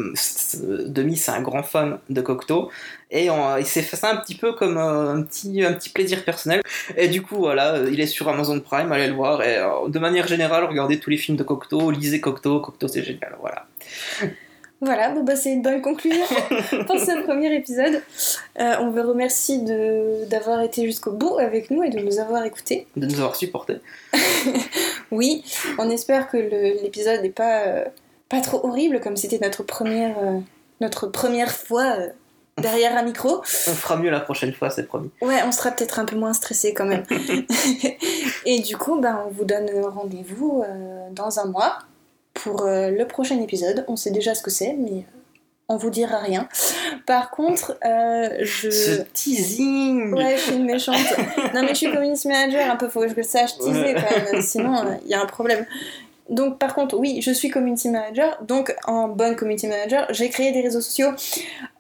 Demi c'est un grand fan de Cocteau. Et on- il s'est fait ça un petit peu comme euh, un petit un petit plaisir personnel. Et du coup voilà euh, il est sur Amazon Prime allez le voir. Et euh, de manière générale regardez tous les films de Cocteau lisez Cocteau Cocteau c'est génial voilà. Voilà, bon bah c'est une bonne conclusion <laughs> pour ce premier épisode. Euh, on vous remercie d'avoir été jusqu'au bout avec nous et de nous avoir écoutés. de nous avoir supportés. <laughs> Oui, on espère que l'épisode n'est pas, euh, pas trop horrible comme c'était notre première, euh, notre première fois euh, derrière un micro. <laughs> on fera mieux la prochaine fois c'est promis Ouais, on sera peut-être un peu moins stressé quand même. <laughs> <laughs> et du coup, bah, on vous donne rendez-vous euh, dans un mois pour le prochain épisode. On sait déjà ce que c'est, mais on vous dira rien. Par contre, euh, je... ce teasing Ouais, je suis une méchante. Non, mais je suis community manager, un peu, faut que je le sache teaser quand même, sinon il y a un problème. Donc, par contre, oui, je suis community manager. Donc, en bonne community manager, j'ai créé des réseaux sociaux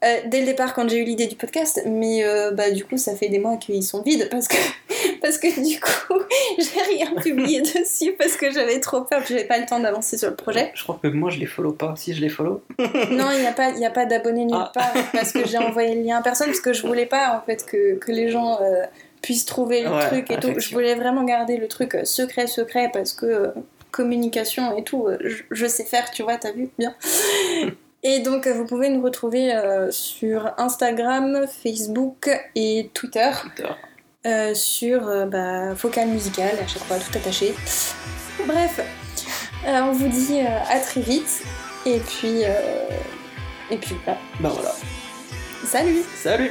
euh, dès le départ quand j'ai eu l'idée du podcast. Mais euh, bah, du coup, ça fait des mois qu'ils sont vides parce que, <laughs> parce que du coup, <laughs> j'ai rien publié <laughs> dessus parce que j'avais trop peur, que j'avais pas le temps d'avancer sur le projet. je crois que moi je les follow pas si je les follow Non, il n'y a pas, il y a pas d'abonnés nulle Ah. part parce que j'ai envoyé le lien à personne parce que je voulais pas en fait que, que les gens euh, puissent trouver le Ouais, truc et tout. Je voulais vraiment garder le truc secret, secret parce que communication et tout, euh, je, je sais faire, tu vois, t'as vu bien. <laughs> Et donc euh, vous pouvez nous retrouver euh, sur Instagram, Facebook et Twitter Twitter. euh, sur euh, bah, Focal Musical, à chaque fois tout attaché. Bref, on vous dit à très vite et puis et puis voilà. bah voilà Salut salut